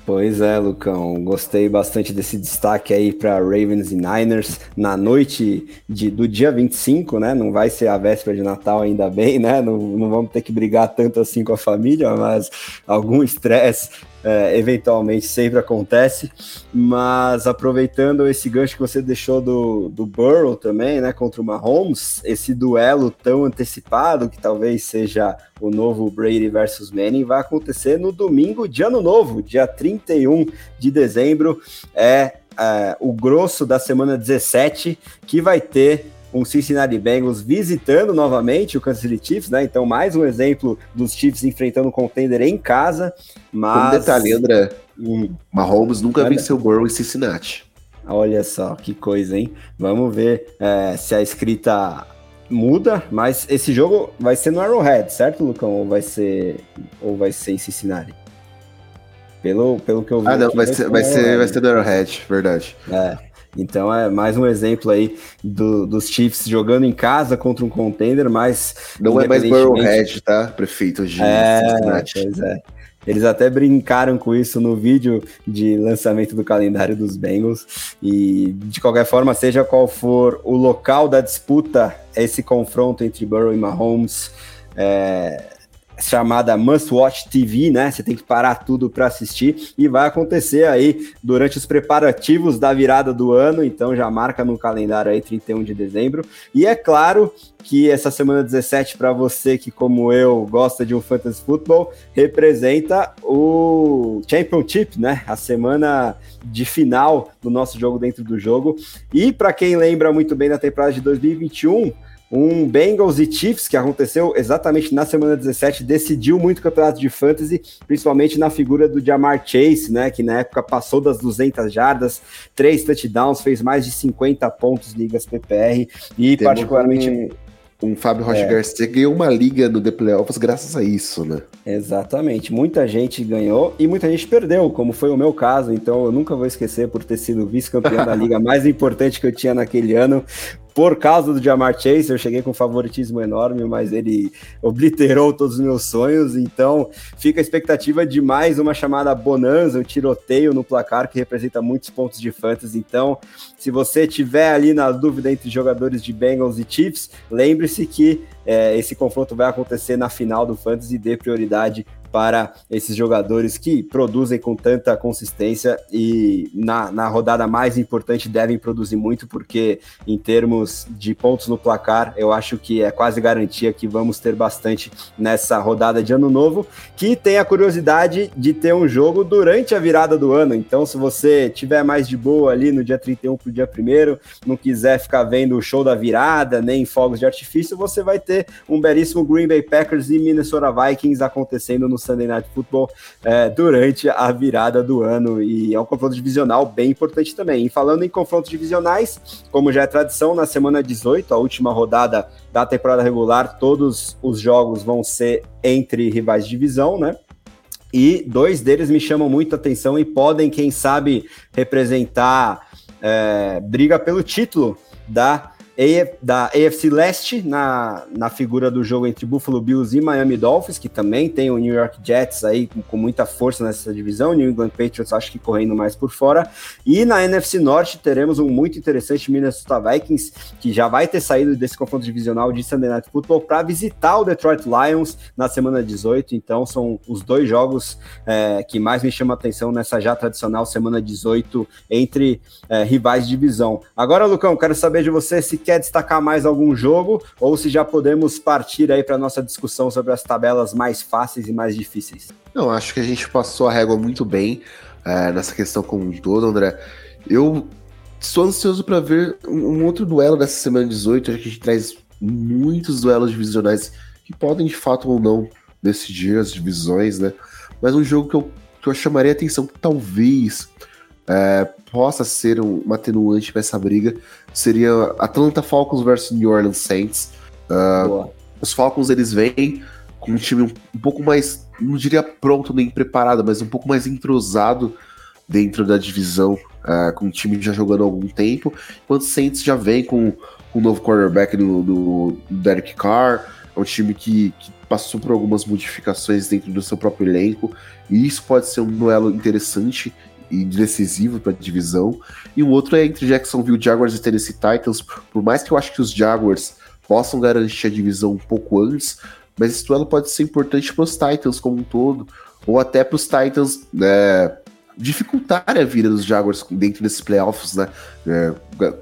Pois é, Lucão. Gostei bastante desse destaque aí para Ravens e Niners na noite de, do dia 25, né? Não vai ser a véspera de Natal, ainda bem, né? Não, não vamos ter que brigar tanto assim com a família, mas algum estresse é, eventualmente sempre acontece, mas aproveitando esse gancho que você deixou do, do Burrow também, né, contra o Mahomes, esse duelo tão antecipado, que talvez seja o novo Brady versus Manning, vai acontecer no domingo de ano novo, dia 31 de dezembro, é, é o grosso da semana 17, que vai ter um Cincinnati Bengals visitando novamente o Kansas City Chiefs, né? Então, mais um exemplo dos Chiefs enfrentando um contender em casa. Mas. Um detalhe, André. Hum. Mahomes nunca André. venceu o Burrow em Cincinnati. Olha só, que coisa, hein? Vamos ver é, se a escrita muda, mas esse jogo vai ser no Arrowhead, certo, Lucão? Ou vai ser, ou vai ser em Cincinnati? Pelo, pelo que eu vi. Ah, não, vai, ser, vai, ser, vai ser no Arrowhead, verdade. É. Então é mais um exemplo aí do, dos Chiefs jogando em casa contra um contender, mas. Não é mais Burrowhead, tá? Prefeito de é, Cincinnati. Pois é. Eles até brincaram com isso no vídeo de lançamento do calendário dos Bengals. E de qualquer forma, seja qual for o local da disputa, esse confronto entre Burrow e Mahomes, é, chamada Must Watch TV, né? Você tem que parar tudo para assistir e vai acontecer aí durante os preparativos da virada do ano, então já marca no calendário aí 31 de dezembro. E é claro que essa semana 17 para você que como eu gosta de um fantasy football, representa o Championship, né? A semana de final do nosso jogo dentro do jogo. E para quem lembra muito bem da temporada de 2021, um Bengals e Chiefs que aconteceu exatamente na semana 17 decidiu muito o campeonato de fantasy, principalmente na figura do Jamar Chase, né, que na época passou das 200 jardas, três touchdowns, fez mais de 50 pontos ligas PPR e Temos particularmente um, um Fábio Rocha é. Garcia ganhou uma liga no The Playoffs graças a isso, né? Exatamente, muita gente ganhou e muita gente perdeu, como foi o meu caso, então eu nunca vou esquecer por ter sido vice-campeão da liga mais importante que eu tinha naquele ano, por causa do Jamar Chase, eu cheguei com um favoritismo enorme, mas ele obliterou todos os meus sonhos. Então, fica a expectativa de mais uma chamada bonança, um tiroteio no placar que representa muitos pontos de fantasy. Então, se você tiver ali na dúvida entre jogadores de Bengals e Chiefs, lembre-se que é, esse confronto vai acontecer na final do fantasy dê prioridade para esses jogadores que produzem com tanta consistência e na, na rodada mais importante devem produzir muito, porque em termos de pontos no placar, eu acho que é quase garantia que vamos ter bastante nessa rodada de ano novo, que tem a curiosidade de ter um jogo durante a virada do ano. Então, se você tiver mais de boa ali no dia 31 para o dia 1 não quiser ficar vendo o show da virada, nem fogos de artifício, você vai ter um belíssimo Green Bay Packers e Minnesota Vikings acontecendo no Sunday Night Football é, durante a virada do ano. E é um confronto divisional bem importante também. E falando em confrontos divisionais, como já é tradição, na semana 18, a última rodada da temporada regular, todos os jogos vão ser entre rivais de divisão, né? E dois deles me chamam muito atenção e podem, quem sabe, representar é, briga pelo título da da AFC Leste, na, na figura do jogo entre Buffalo Bills e Miami Dolphins, que também tem o New York Jets aí com, com muita força nessa divisão, New England Patriots acho que correndo mais por fora, e na NFC Norte teremos um muito interessante Minnesota Vikings, que já vai ter saído desse confronto divisional de Sunday Night Football para visitar o Detroit Lions na semana 18, então são os dois jogos é, que mais me chamam a atenção nessa já tradicional semana 18 entre é, rivais de divisão. Agora, Lucão, quero saber de você se quer destacar mais algum jogo ou se já podemos partir aí para nossa discussão sobre as tabelas mais fáceis e mais difíceis. Não, acho que a gente passou a régua muito bem é, nessa questão como um todo, André. Eu estou ansioso para ver um, outro duelo dessa semana 18, acho que a gente traz muitos duelos divisionais que podem de fato ou não decidir as divisões, né? Mas um jogo que eu, que eu chamaria atenção talvez é, possa ser um, atenuante para essa briga. Seria Atlanta Falcons versus New Orleans Saints. Uh, os Falcons eles vêm com um time um, um, pouco mais, não diria pronto nem preparado, mas um pouco mais entrosado dentro da divisão, uh, com o time já jogando há algum tempo, enquanto o Saints já vem com, com o novo quarterback do, do, do Derek Carr, é um time que, que passou por algumas modificações dentro do seu próprio elenco, e isso pode ser um duelo interessante e decisivo para a divisão. E o outro é entre Jacksonville Jaguars e Tennessee Titans. Por mais que eu acho que os Jaguars possam garantir a divisão um pouco antes, mas esse duelo pode ser importante para os Titans como um todo, ou até para os Titans né, a vida dos Jaguars dentro desses playoffs, né? É,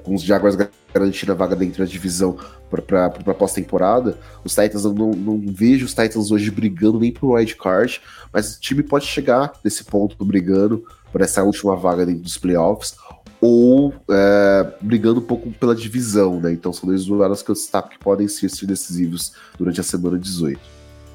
com os Jaguars garantindo a vaga dentro da divisão para a pós-temporada. Os Titans, eu não, não, vejo os Titans hoje brigando nem pro wild card, mas o time pode chegar nesse ponto brigando por essa última vaga dentro dos playoffs, ou é, brigando um pouco pela divisão, né? Então são dois duelos que eu destaco que podem ser decisivos durante a semana 18.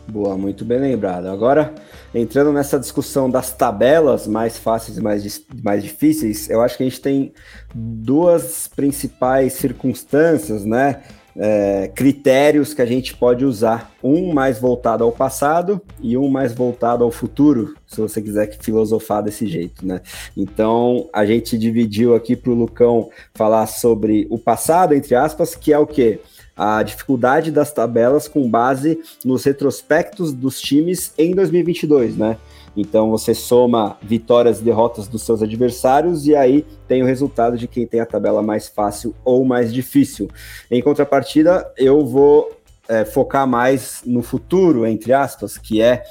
Boa, muito bem lembrado. Agora, entrando nessa discussão das tabelas mais fáceis e mais, mais difíceis, eu acho que a gente tem duas principais circunstâncias, né? É, critérios que a gente pode usar, um mais voltado ao passado e um mais voltado ao futuro, se você quiser filosofar desse jeito, né? Então a gente dividiu aqui para o Lucão falar sobre o passado, entre aspas, que é o quê? A dificuldade das tabelas com base nos retrospectos dos times em 2022, né? Então você soma vitórias e derrotas dos seus adversários e aí tem o resultado de quem tem a tabela mais fácil ou mais difícil. Em contrapartida, eu vou é, focar mais no futuro, entre aspas, que é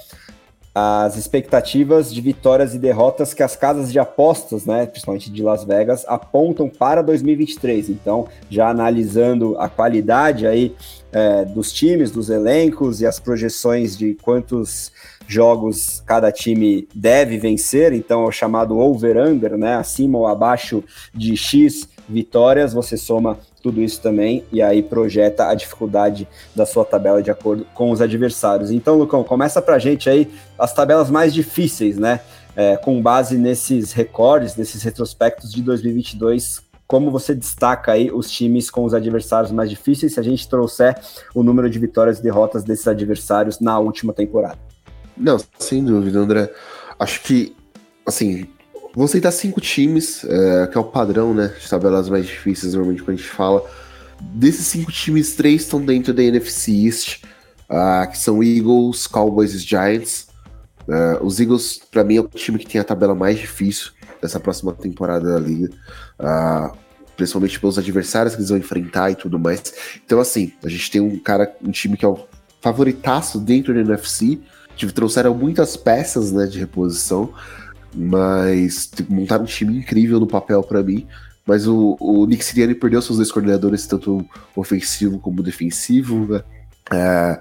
as expectativas de vitórias e derrotas que as casas de apostas, né, principalmente de Las Vegas, apontam para 2023. Então, já analisando a qualidade aí é, dos times, dos elencos e as projeções de quantos jogos cada time deve vencer, então é o chamado over-under, né, acima ou abaixo de X vitórias, você soma tudo isso também e aí projeta a dificuldade da sua tabela de acordo com os adversários. Então, Lucão, começa pra gente aí as tabelas mais difíceis, né? É, com base nesses recordes, nesses retrospectos de 2022, como você destaca aí os times com os adversários mais difíceis, se a gente trouxer o número de vitórias e derrotas desses adversários na última temporada? Não, sem dúvida, André. Acho que, assim, Vou citar cinco times, é, que é o padrão, né? De tabelas mais difíceis, normalmente, quando a gente fala. Desses cinco times, três estão dentro da NFC East, uh, que são Eagles, Cowboys e Giants. Uh, os Eagles, para mim, é o time que tem a tabela mais difícil dessa próxima temporada da liga. Uh, principalmente pelos adversários que eles vão enfrentar e tudo mais. Então, assim, a gente tem um cara, um time que é o favoritaço dentro da NFC. Trouxeram muitas peças né, de reposição. Mas montaram um time incrível no papel para mim. Mas o, o Nick Sirianni perdeu seus dois coordenadores, tanto ofensivo como defensivo. Né?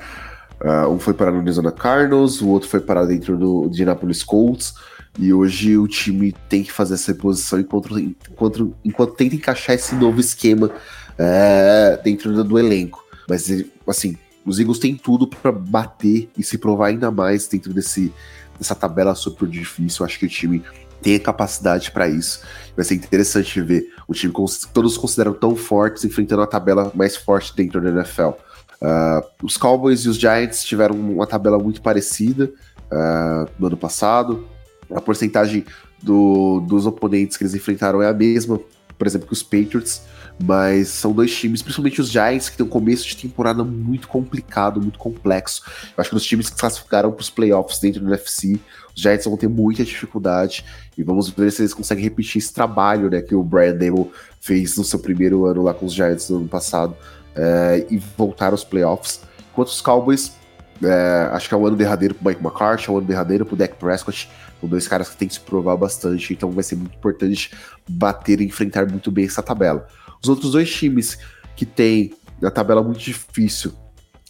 Uh, um foi parar no Arizona Cardinals, o outro foi parar dentro do Indianapolis Colts. E hoje o time tem que fazer essa reposição enquanto, enquanto, enquanto tenta encaixar esse novo esquema é, dentro do, do elenco. Mas, assim, os Eagles têm tudo para bater e se provar ainda mais dentro desse, essa tabela super difícil. Eu acho que o time tem a capacidade para isso. Vai ser interessante ver o time que todos consideram tão fortes enfrentando a tabela mais forte dentro da NFL. Uh, ah, os Cowboys e os Giants tiveram uma tabela muito parecida uh, no ano passado. A porcentagem do, dos oponentes que eles enfrentaram é a mesma, por exemplo, que os Patriots. Mas são dois times, principalmente os Giants, que tem um começo de temporada muito complicado, muito complexo. Eu acho que os times que classificaram para os playoffs dentro do NFC, os Giants vão ter muita dificuldade. E vamos ver se eles conseguem repetir esse trabalho né, que o Brian Dable fez no seu primeiro ano lá com os Giants no ano passado é, e voltar aos playoffs. Enquanto os Cowboys, é, acho que é o ano derradeiro para Mike McCarthy, é o ano derradeiro para Dak Prescott. São dois caras que têm que se provar bastante, então vai ser muito importante bater e enfrentar muito bem essa tabela. Os outros dois times que tem a tabela muito difícil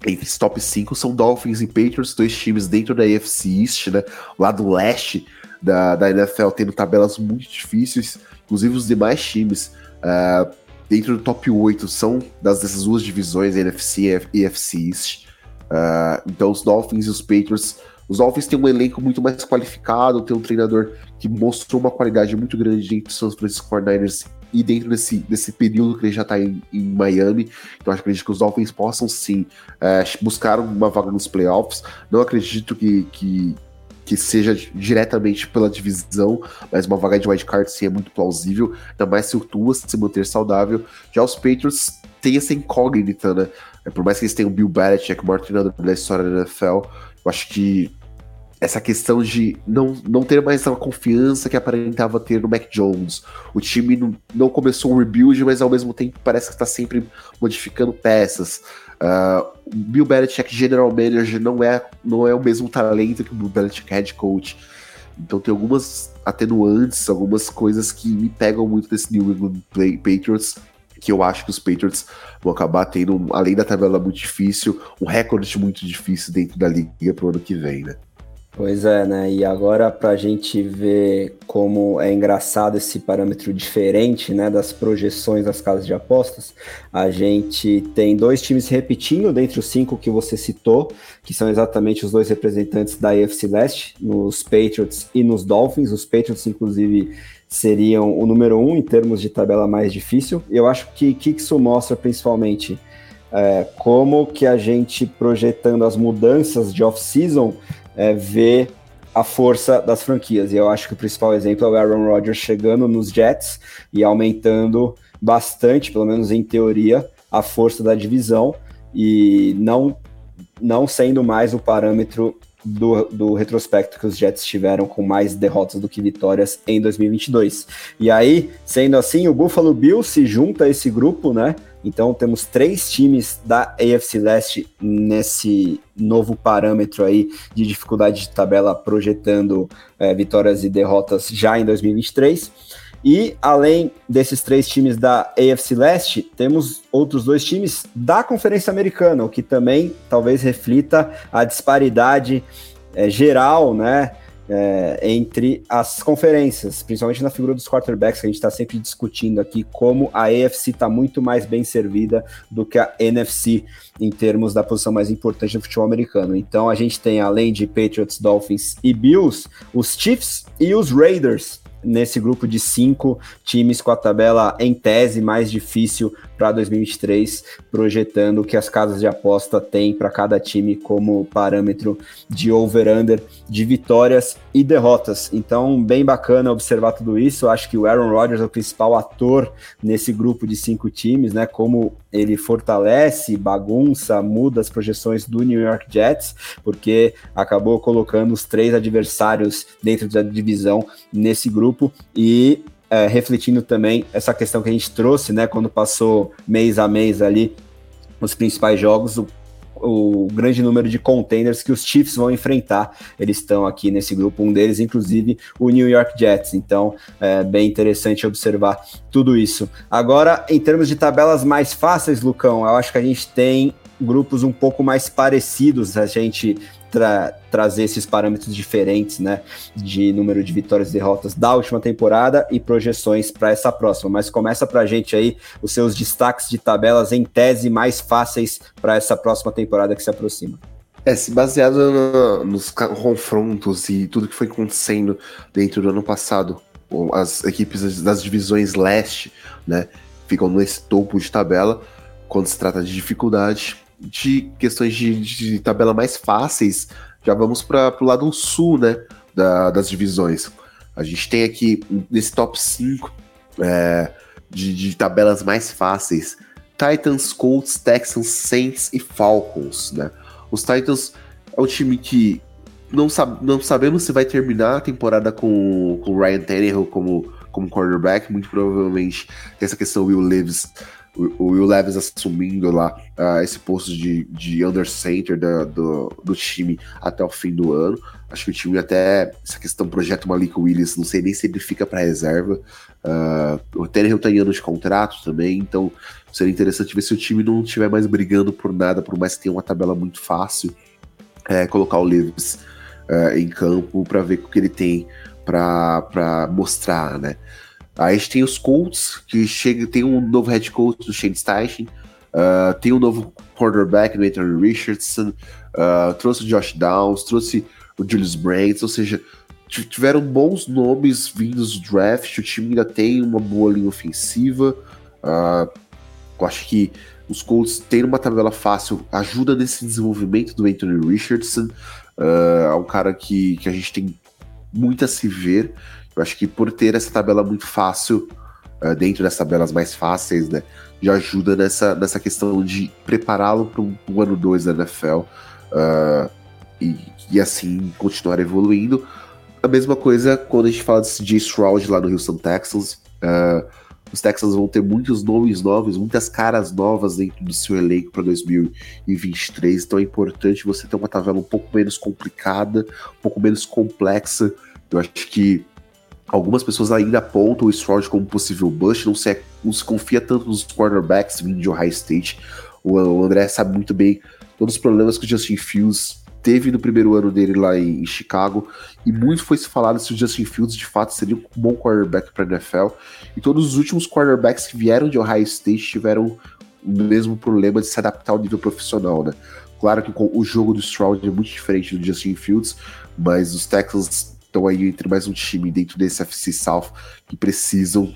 entre os top 5 são Dolphins e Patriots, dois times dentro da AFC East, né? Lá do leste da, da NFL, tendo tabelas muito difíceis. Inclusive, os demais times uh, dentro do top 8 são das, dessas duas divisões, NFC e AFC East. Uh, então, os Dolphins e os Patriots. Os Dolphins têm um elenco muito mais qualificado, tem um treinador que mostrou uma qualidade muito grande entre os San Francisco 49ers e dentro desse, desse período que ele já está em, em, Miami. Então acredito que os Dolphins possam sim é, buscar uma vaga nos playoffs. Não acredito que, que, que seja diretamente pela divisão, mas uma vaga de wildcard sim é muito plausível, ainda mais se o Tua se manter saudável. Já os Patriots têm essa incógnita, né? É, por mais que eles tenham o Bill Belichick, o maior treinador da história da NFL, eu acho que essa questão de não, não ter mais aquela confiança que aparentava ter no Mac Jones. O time não, não começou um rebuild, mas ao mesmo tempo parece que está sempre modificando peças. Uh, o Bill Belichick General Manager não é, não é o mesmo talento que o Bill Belichick Head Coach. Então tem algumas atenuantes, algumas coisas que me pegam muito desse New England Patriots, que eu acho que os Patriots vão acabar tendo, além da tabela muito difícil, um recorde muito difícil dentro da liga pro ano que vem, né? Pois é, né? E agora para a gente ver como é engraçado esse parâmetro diferente, né, das projeções das casas de apostas, a gente tem dois times repetindo dentre os cinco que você citou, que são exatamente os dois representantes da AFC Leste, nos Patriots e nos Dolphins. Os Patriots, inclusive, seriam o número um em termos de tabela mais difícil. Eu acho que, que isso mostra principalmente é, como que a gente projetando as mudanças de off-season é, ver a força das franquias. E eu acho que o principal exemplo é o Aaron Rodgers chegando nos Jets e aumentando bastante, pelo menos em teoria, a força da divisão e não não sendo mais o parâmetro do, do retrospecto que os Jets tiveram com mais derrotas do que vitórias em 2022. E aí, sendo assim, o Buffalo Bills se junta a esse grupo, né? Então temos três times da AFC Leste nesse novo parâmetro aí de dificuldade de tabela projetando é, vitórias e derrotas já em 2023. E além desses três times da AFC Leste, temos outros dois times da Conferência Americana, o que também talvez reflita a disparidade é, geral, né? É, entre as conferências, principalmente na figura dos quarterbacks, que a gente está sempre discutindo aqui, como a AFC está muito mais bem servida do que a NFC em termos da posição mais importante do futebol americano. Então a gente tem, além de Patriots, Dolphins e Bills, os Chiefs e os Raiders nesse grupo de cinco times com a tabela em tese mais difícil para 2023, projetando o que as casas de aposta têm para cada time como parâmetro de over-under de vitórias e derrotas. Então, bem bacana observar tudo isso. acho que o Aaron Rodgers é o principal ator nesse grupo de cinco times, né? Como ele fortalece, bagunça, muda as projeções do New York Jets, porque acabou colocando os três adversários dentro da divisão nesse grupo e é, refletindo também essa questão que a gente trouxe, né, quando passou mês a mês ali os principais jogos, o, o grande número de contenders que os Chiefs vão enfrentar. Eles estão aqui nesse grupo, um deles, inclusive, o New York Jets. Então, é bem interessante observar tudo isso. Agora, em termos de tabelas mais fáceis, Lucão, eu acho que a gente tem grupos um pouco mais parecidos. A gente tra trazer esses parâmetros diferentes, né, de número de vitórias e derrotas da última temporada e projeções para essa próxima. Mas começa para a gente aí os seus destaques de tabelas em tese mais fáceis para essa próxima temporada que se aproxima. É, se baseado no, nos confrontos e tudo que foi acontecendo dentro do ano passado, as equipes das divisões leste, né, ficam nesse topo de tabela quando se trata de dificuldade de questões de, de tabela mais fáceis, já vamos para o lado sul, né, da, das divisões. A gente tem aqui nesse top 5 é, de, de, tabelas mais fáceis: Titans, Colts, Texans, Saints e Falcons, né? Os Titans é um time que não, não sabemos se vai terminar a temporada com o Ryan Tannehill como, como quarterback. Muito provavelmente essa questão Will Levis o Will Levis assumindo lá uh, esse posto de, de under center da, do, do time até o fim do ano. Acho que o time até, essa questão projeto Malik Willis, não sei nem se ele fica para reserva. Uh, o Tannehill tá em anos de contrato também, então seria interessante ver se o time não estiver mais brigando por nada, por mais que tenha uma tabela muito fácil, é, colocar o Levis uh, em campo para ver o que ele tem para mostrar, né? Aí a gente tem os Colts, que chega, tem um novo head coach do Shane Steichen, uh, tem um novo quarterback do Anthony Richardson, uh, trouxe o Josh Downs, trouxe o Julius Brands, ou seja, tiveram bons nomes vindos do draft, o time ainda tem uma boa linha ofensiva, uh, eu acho que os Colts têm uma tabela fácil, ajuda nesse desenvolvimento do Anthony Richardson, uh, é um cara que, que a gente tem muito a se ver, eu acho que por ter essa tabela muito fácil, uh, dentro das tabelas mais fáceis, né, já ajuda nessa, nessa questão de prepará-lo para um, ano 2 da NFL uh, e, e, assim continuar evoluindo. A mesma coisa quando a gente fala de CJ Stroud lá no Houston Texans. Uh, os Texans vão ter muitos nomes novos, muitas caras novas dentro do seu elenco para 2023. Então é importante você ter uma tabela um pouco menos complicada, um pouco menos complexa. Eu acho que Algumas pessoas ainda apontam o Stroud como possível bust, não se, não se confia tanto nos quarterbacks vindo de Ohio State. O, o André sabe muito bem todos os problemas que o Justin Fields teve no primeiro ano dele lá em, em, Chicago, e muito foi se falado se o Justin Fields de fato seria um bom quarterback para a NFL. E todos os últimos quarterbacks que vieram de Ohio State tiveram o mesmo problema de se adaptar ao nível profissional, né? Claro que o jogo do Stroud é muito diferente do Justin Fields, mas os Texans estão aí entre mais um time dentro desse FC South que precisam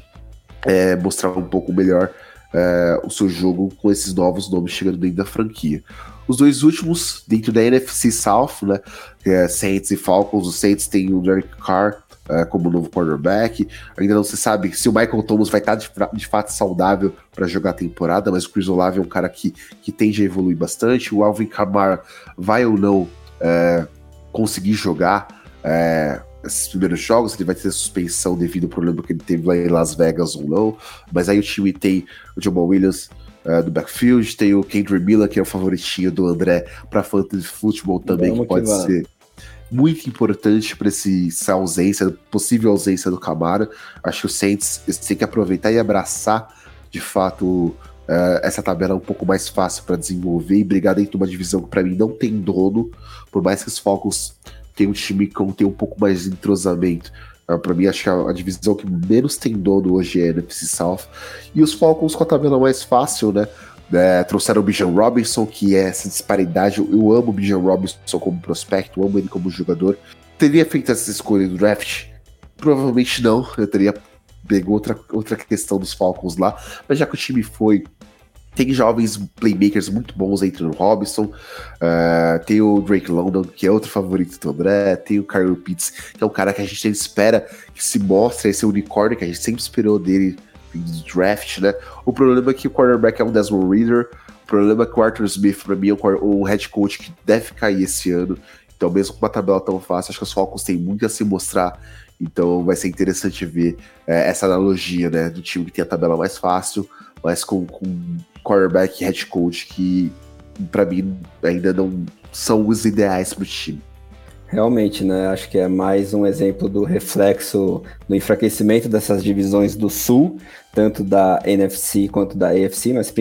é, mostrar um pouco melhor é, o seu jogo com esses novos nomes chegando dentro da franquia. Os dois últimos dentro da NFC South, né, é Saints e Falcons. Os Saints têm o Derek Carr é, como novo quarterback. Ainda não se sabe se o Michael Thomas vai estar de, de fato saudável para jogar a temporada, mas o Chris Olave é um cara que, que tende a evoluir bastante. O Alvin Kamara vai ou não é, conseguir jogar é, esses primeiros jogos, ele vai ter suspensão devido ao problema que ele teve lá em Las Vegas ou não. Mas aí o time tem o Jamal Williams uh, do backfield, tem o Kendrick Miller, que é o favoritinho do André para fantasy football também, Vamos que pode que ser muito importante para essa ausência, possível ausência do Camara. Acho que o Saints tem que aproveitar e abraçar de fato Uh, essa tabela é um pouco mais fácil para desenvolver e brigar dentro de uma divisão que para mim não tem dono, por mais que os Falcons tenham um time que tem um pouco mais de entrosamento. Uh, para mim, acho que a, a, divisão que menos tem dono hoje é a NFC South. E os Falcons com a tabela mais fácil, né? É, trouxeram o Bijan Robinson, que é essa disparidade. Eu amo o Bijan Robinson como prospecto, amo ele como jogador. Teria feito essa escolha do draft? Provavelmente não. Eu teria pegou outra, outra questão dos Falcons lá, mas já que o time foi tem jovens playmakers muito bons entre o Robinson, uh, tem o Drake London, que é outro favorito do André, tem o Kyle Pitts, que é um cara que a gente espera que se mostre esse unicórnio que a gente sempre esperou dele no draft, né? O problema é que o quarterback é um Desmond Reader, o problema é que o Arthur Smith, para mim, é um head coach que deve cair esse ano, então mesmo com uma tabela tão fácil, acho que os Falcons têm muito a se mostrar então vai ser interessante ver é, essa analogia, né, do time que tem a tabela mais fácil, mas com, com quarterback e head coach que, para mim, ainda não são os ideais para o time. Realmente, né? Acho que é mais um exemplo do reflexo do enfraquecimento dessas divisões do Sul, tanto da NFC quanto da AFC, mas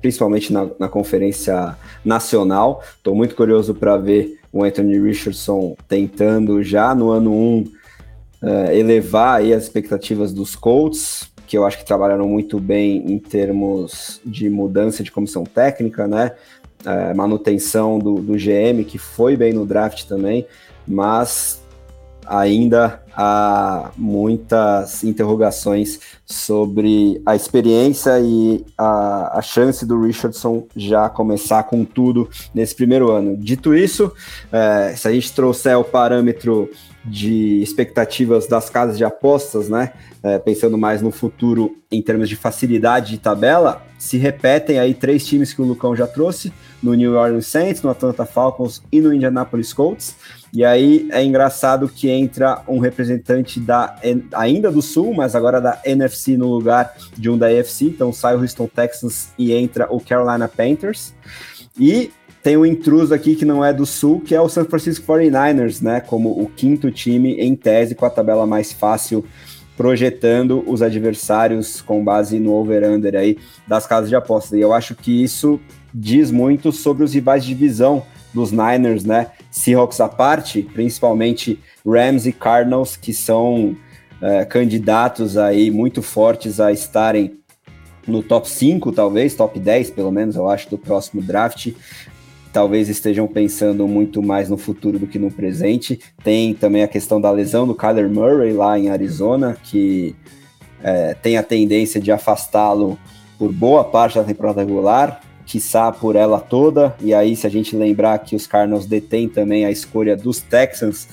principalmente na, na Conferência Nacional. Estou muito curioso para ver o Anthony Richardson tentando já no ano 1 um, uh, elevar as expectativas dos Colts, que eu acho que trabalharam muito bem em termos de mudança de comissão técnica, né? Uh, manutenção do, do GM, que foi bem no draft também, mas ainda há muitas interrogações sobre a experiência e a, a, chance do Richardson já começar com tudo nesse primeiro ano. Dito isso, é, se a gente trouxer o parâmetro de expectativas das casas de apostas, né? É, pensando mais no futuro em termos de facilidade de tabela, se repetem aí três times que o Lucão já trouxe, no New Orleans Saints, no Atlanta Falcons e no Indianapolis Colts. E aí é engraçado que entra um representante da ainda do Sul, mas agora da NFC no lugar de um da AFC. Então sai o Houston Texans e entra o Carolina Panthers. E tem um intruso aqui que não é do Sul, que é o San Francisco 49ers, né? Como o quinto time em tese com a tabela mais fácil, projetando os adversários com base no over-under aí das casas de apostas. E eu acho que isso diz muito sobre os rivais de divisão dos Niners, né? Seahawks à parte, principalmente Rams e Cardinals, que são é, candidatos aí muito fortes a estarem no top 5, talvez, top 10, pelo menos, eu acho, do próximo draft talvez estejam pensando muito mais no futuro do que no presente. Tem também a questão da lesão do Kyler Murray lá em Arizona, que é, tem a tendência de afastá-lo por boa parte da temporada regular, quiçá por ela toda. E aí, se a gente lembrar que os Cardinals detêm também a escolha dos Texans,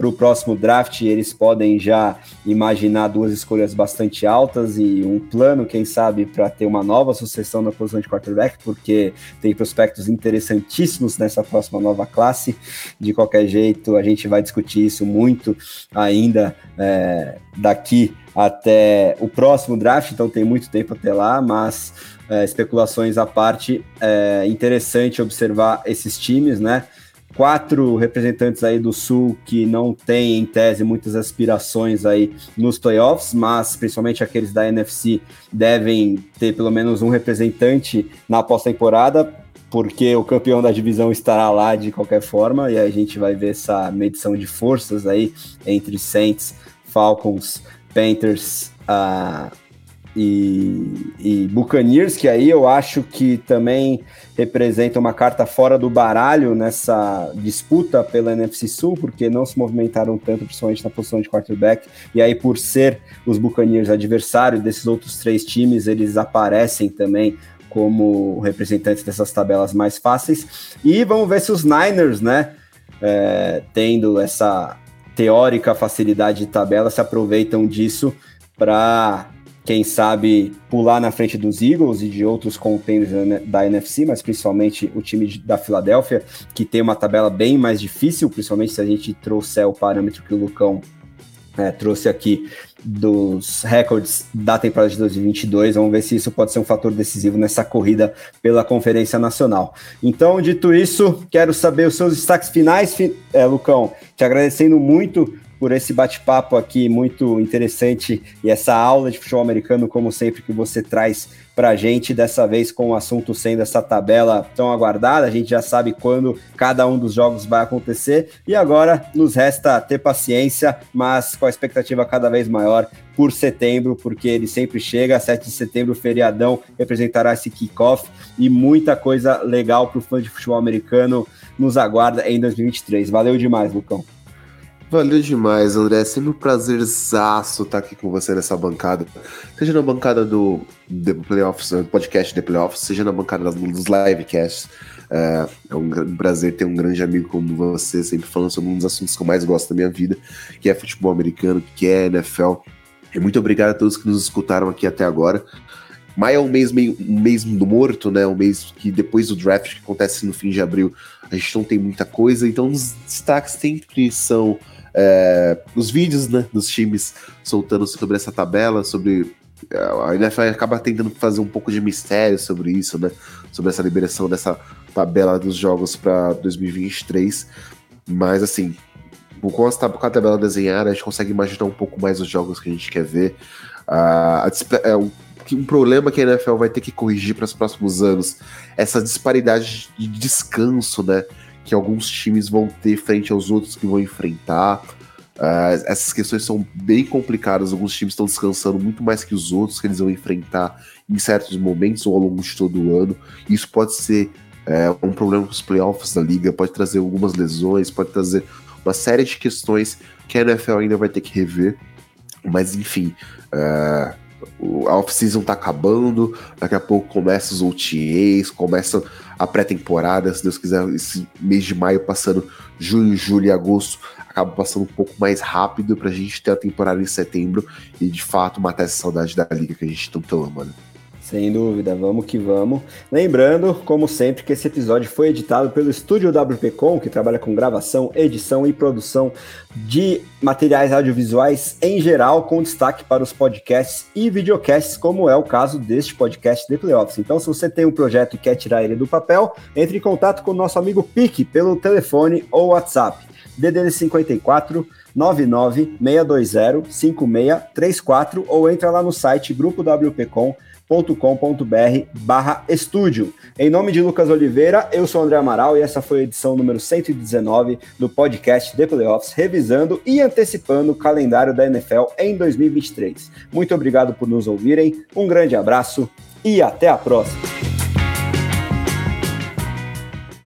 para o próximo draft, eles podem já imaginar duas escolhas bastante altas e um plano, quem sabe, para ter uma nova sucessão na posição de quarterback, porque tem prospectos interessantíssimos nessa próxima nova classe. De qualquer jeito, a gente vai discutir isso muito ainda é, daqui até o próximo draft, então tem muito tempo até lá, mas é, especulações à parte, é interessante observar esses times, né? Quatro representantes aí do Sul que não têm, em tese, muitas aspirações aí nos playoffs, mas principalmente aqueles da NFC devem ter pelo menos um representante na pós-temporada, porque o campeão da divisão estará lá de qualquer forma, e a gente vai ver essa medição de forças aí entre Saints, Falcons, Panthers, uh, e, e Buccaneers, que aí eu acho que também representa uma carta fora do baralho nessa disputa pela NFC Sul, porque não se movimentaram tanto, principalmente na posição de quarterback, e aí por ser os Buccaneers adversários desses outros três times, eles aparecem também como representantes dessas tabelas mais fáceis, e vamos ver se os Niners, né, é, tendo essa teórica facilidade de tabela, se aproveitam disso para quem sabe pular na frente dos Eagles e de outros contenders da NFC, mas principalmente o time da Filadélfia, que tem uma tabela bem mais difícil, principalmente se a gente trouxer o parâmetro que o Lucão é, trouxe aqui dos recordes da temporada de 2022. Vamos ver se isso pode ser um fator decisivo nessa corrida pela Conferência Nacional. Então, dito isso, quero saber os seus destaques finais, é, Lucão. Te agradecendo muito por esse bate-papo aqui muito interessante e essa aula de futebol americano, como sempre, que você traz para a gente, dessa vez com o assunto sendo essa tabela tão aguardada. A gente já sabe quando cada um dos jogos vai acontecer e agora nos resta ter paciência, mas com a expectativa cada vez maior por setembro, porque ele sempre chega, 7 de setembro, feriadão, representará esse kickoff e muita coisa legal para o fã de futebol americano nos aguarda em 2023. Valeu demais, Lucão. Valeu demais, André. É sempre um prazerzaço estar aqui com você nessa bancada. Seja na bancada do The Playoffs, podcast The Playoffs, seja na bancada dos livecasts. É, é um prazer ter um grande amigo como você, sempre falando sobre um dos assuntos que eu mais gosto da minha vida, que é futebol americano, que é NFL. E muito obrigado a todos que nos escutaram aqui até agora. Maio é um mês meio mês do morto, né? Um mês que depois do draft que acontece no fim de abril, a gente não tem muita coisa. Então os destaques sempre são é, os vídeos né, dos times soltando sobre essa tabela, sobre. É, a NFL acaba tentando fazer um pouco de mistério sobre isso, né? Sobre essa liberação dessa tabela dos jogos para 2023. Mas, assim, com a, tabela desenhada, a gente consegue imaginar um pouco mais os jogos que a gente quer ver. Uh, é um, um problema que a NFL vai ter que corrigir para os próximos anos essa disparidade de descanso, né? Que alguns times vão ter frente aos outros que vão enfrentar. Uh, essas questões são bem complicadas. Alguns times estão descansando muito mais que os outros que eles vão enfrentar em certos momentos ou ao longo de todo o ano. Isso pode ser é, um problema para os playoffs da liga, pode trazer algumas lesões, pode trazer uma série de questões que a NFL ainda vai ter que rever. Mas enfim, uh, a off-season tá acabando, daqui a pouco começa os OTAs, começa a pré-temporada, se Deus quiser, esse mês de maio passando, junho, julho e agosto, acaba passando um pouco mais rápido pra gente ter a temporada em setembro e de fato matar essa saudade da liga que a gente tanto ama, né? Sem dúvida, vamos que vamos. Lembrando, como sempre, que esse episódio foi editado pelo Estúdio WPcom, que trabalha com gravação, edição e produção de materiais audiovisuais em geral, com destaque para os podcasts e videocasts, como é o caso deste podcast The Playoffs. Então, se você tem um projeto e quer tirar ele do papel, entre em contato com o nosso amigo Pique pelo telefone ou WhatsApp. DDD 54 99 620 5634 ou entra lá no site grupo WPcom com.br barra estúdio. Em nome de Lucas Oliveira, eu sou André Amaral e essa foi a edição número 119 do podcast The Playoffs, revisando e antecipando o calendário da NFL em 2023. Muito obrigado por nos ouvirem, um grande abraço e até a próxima!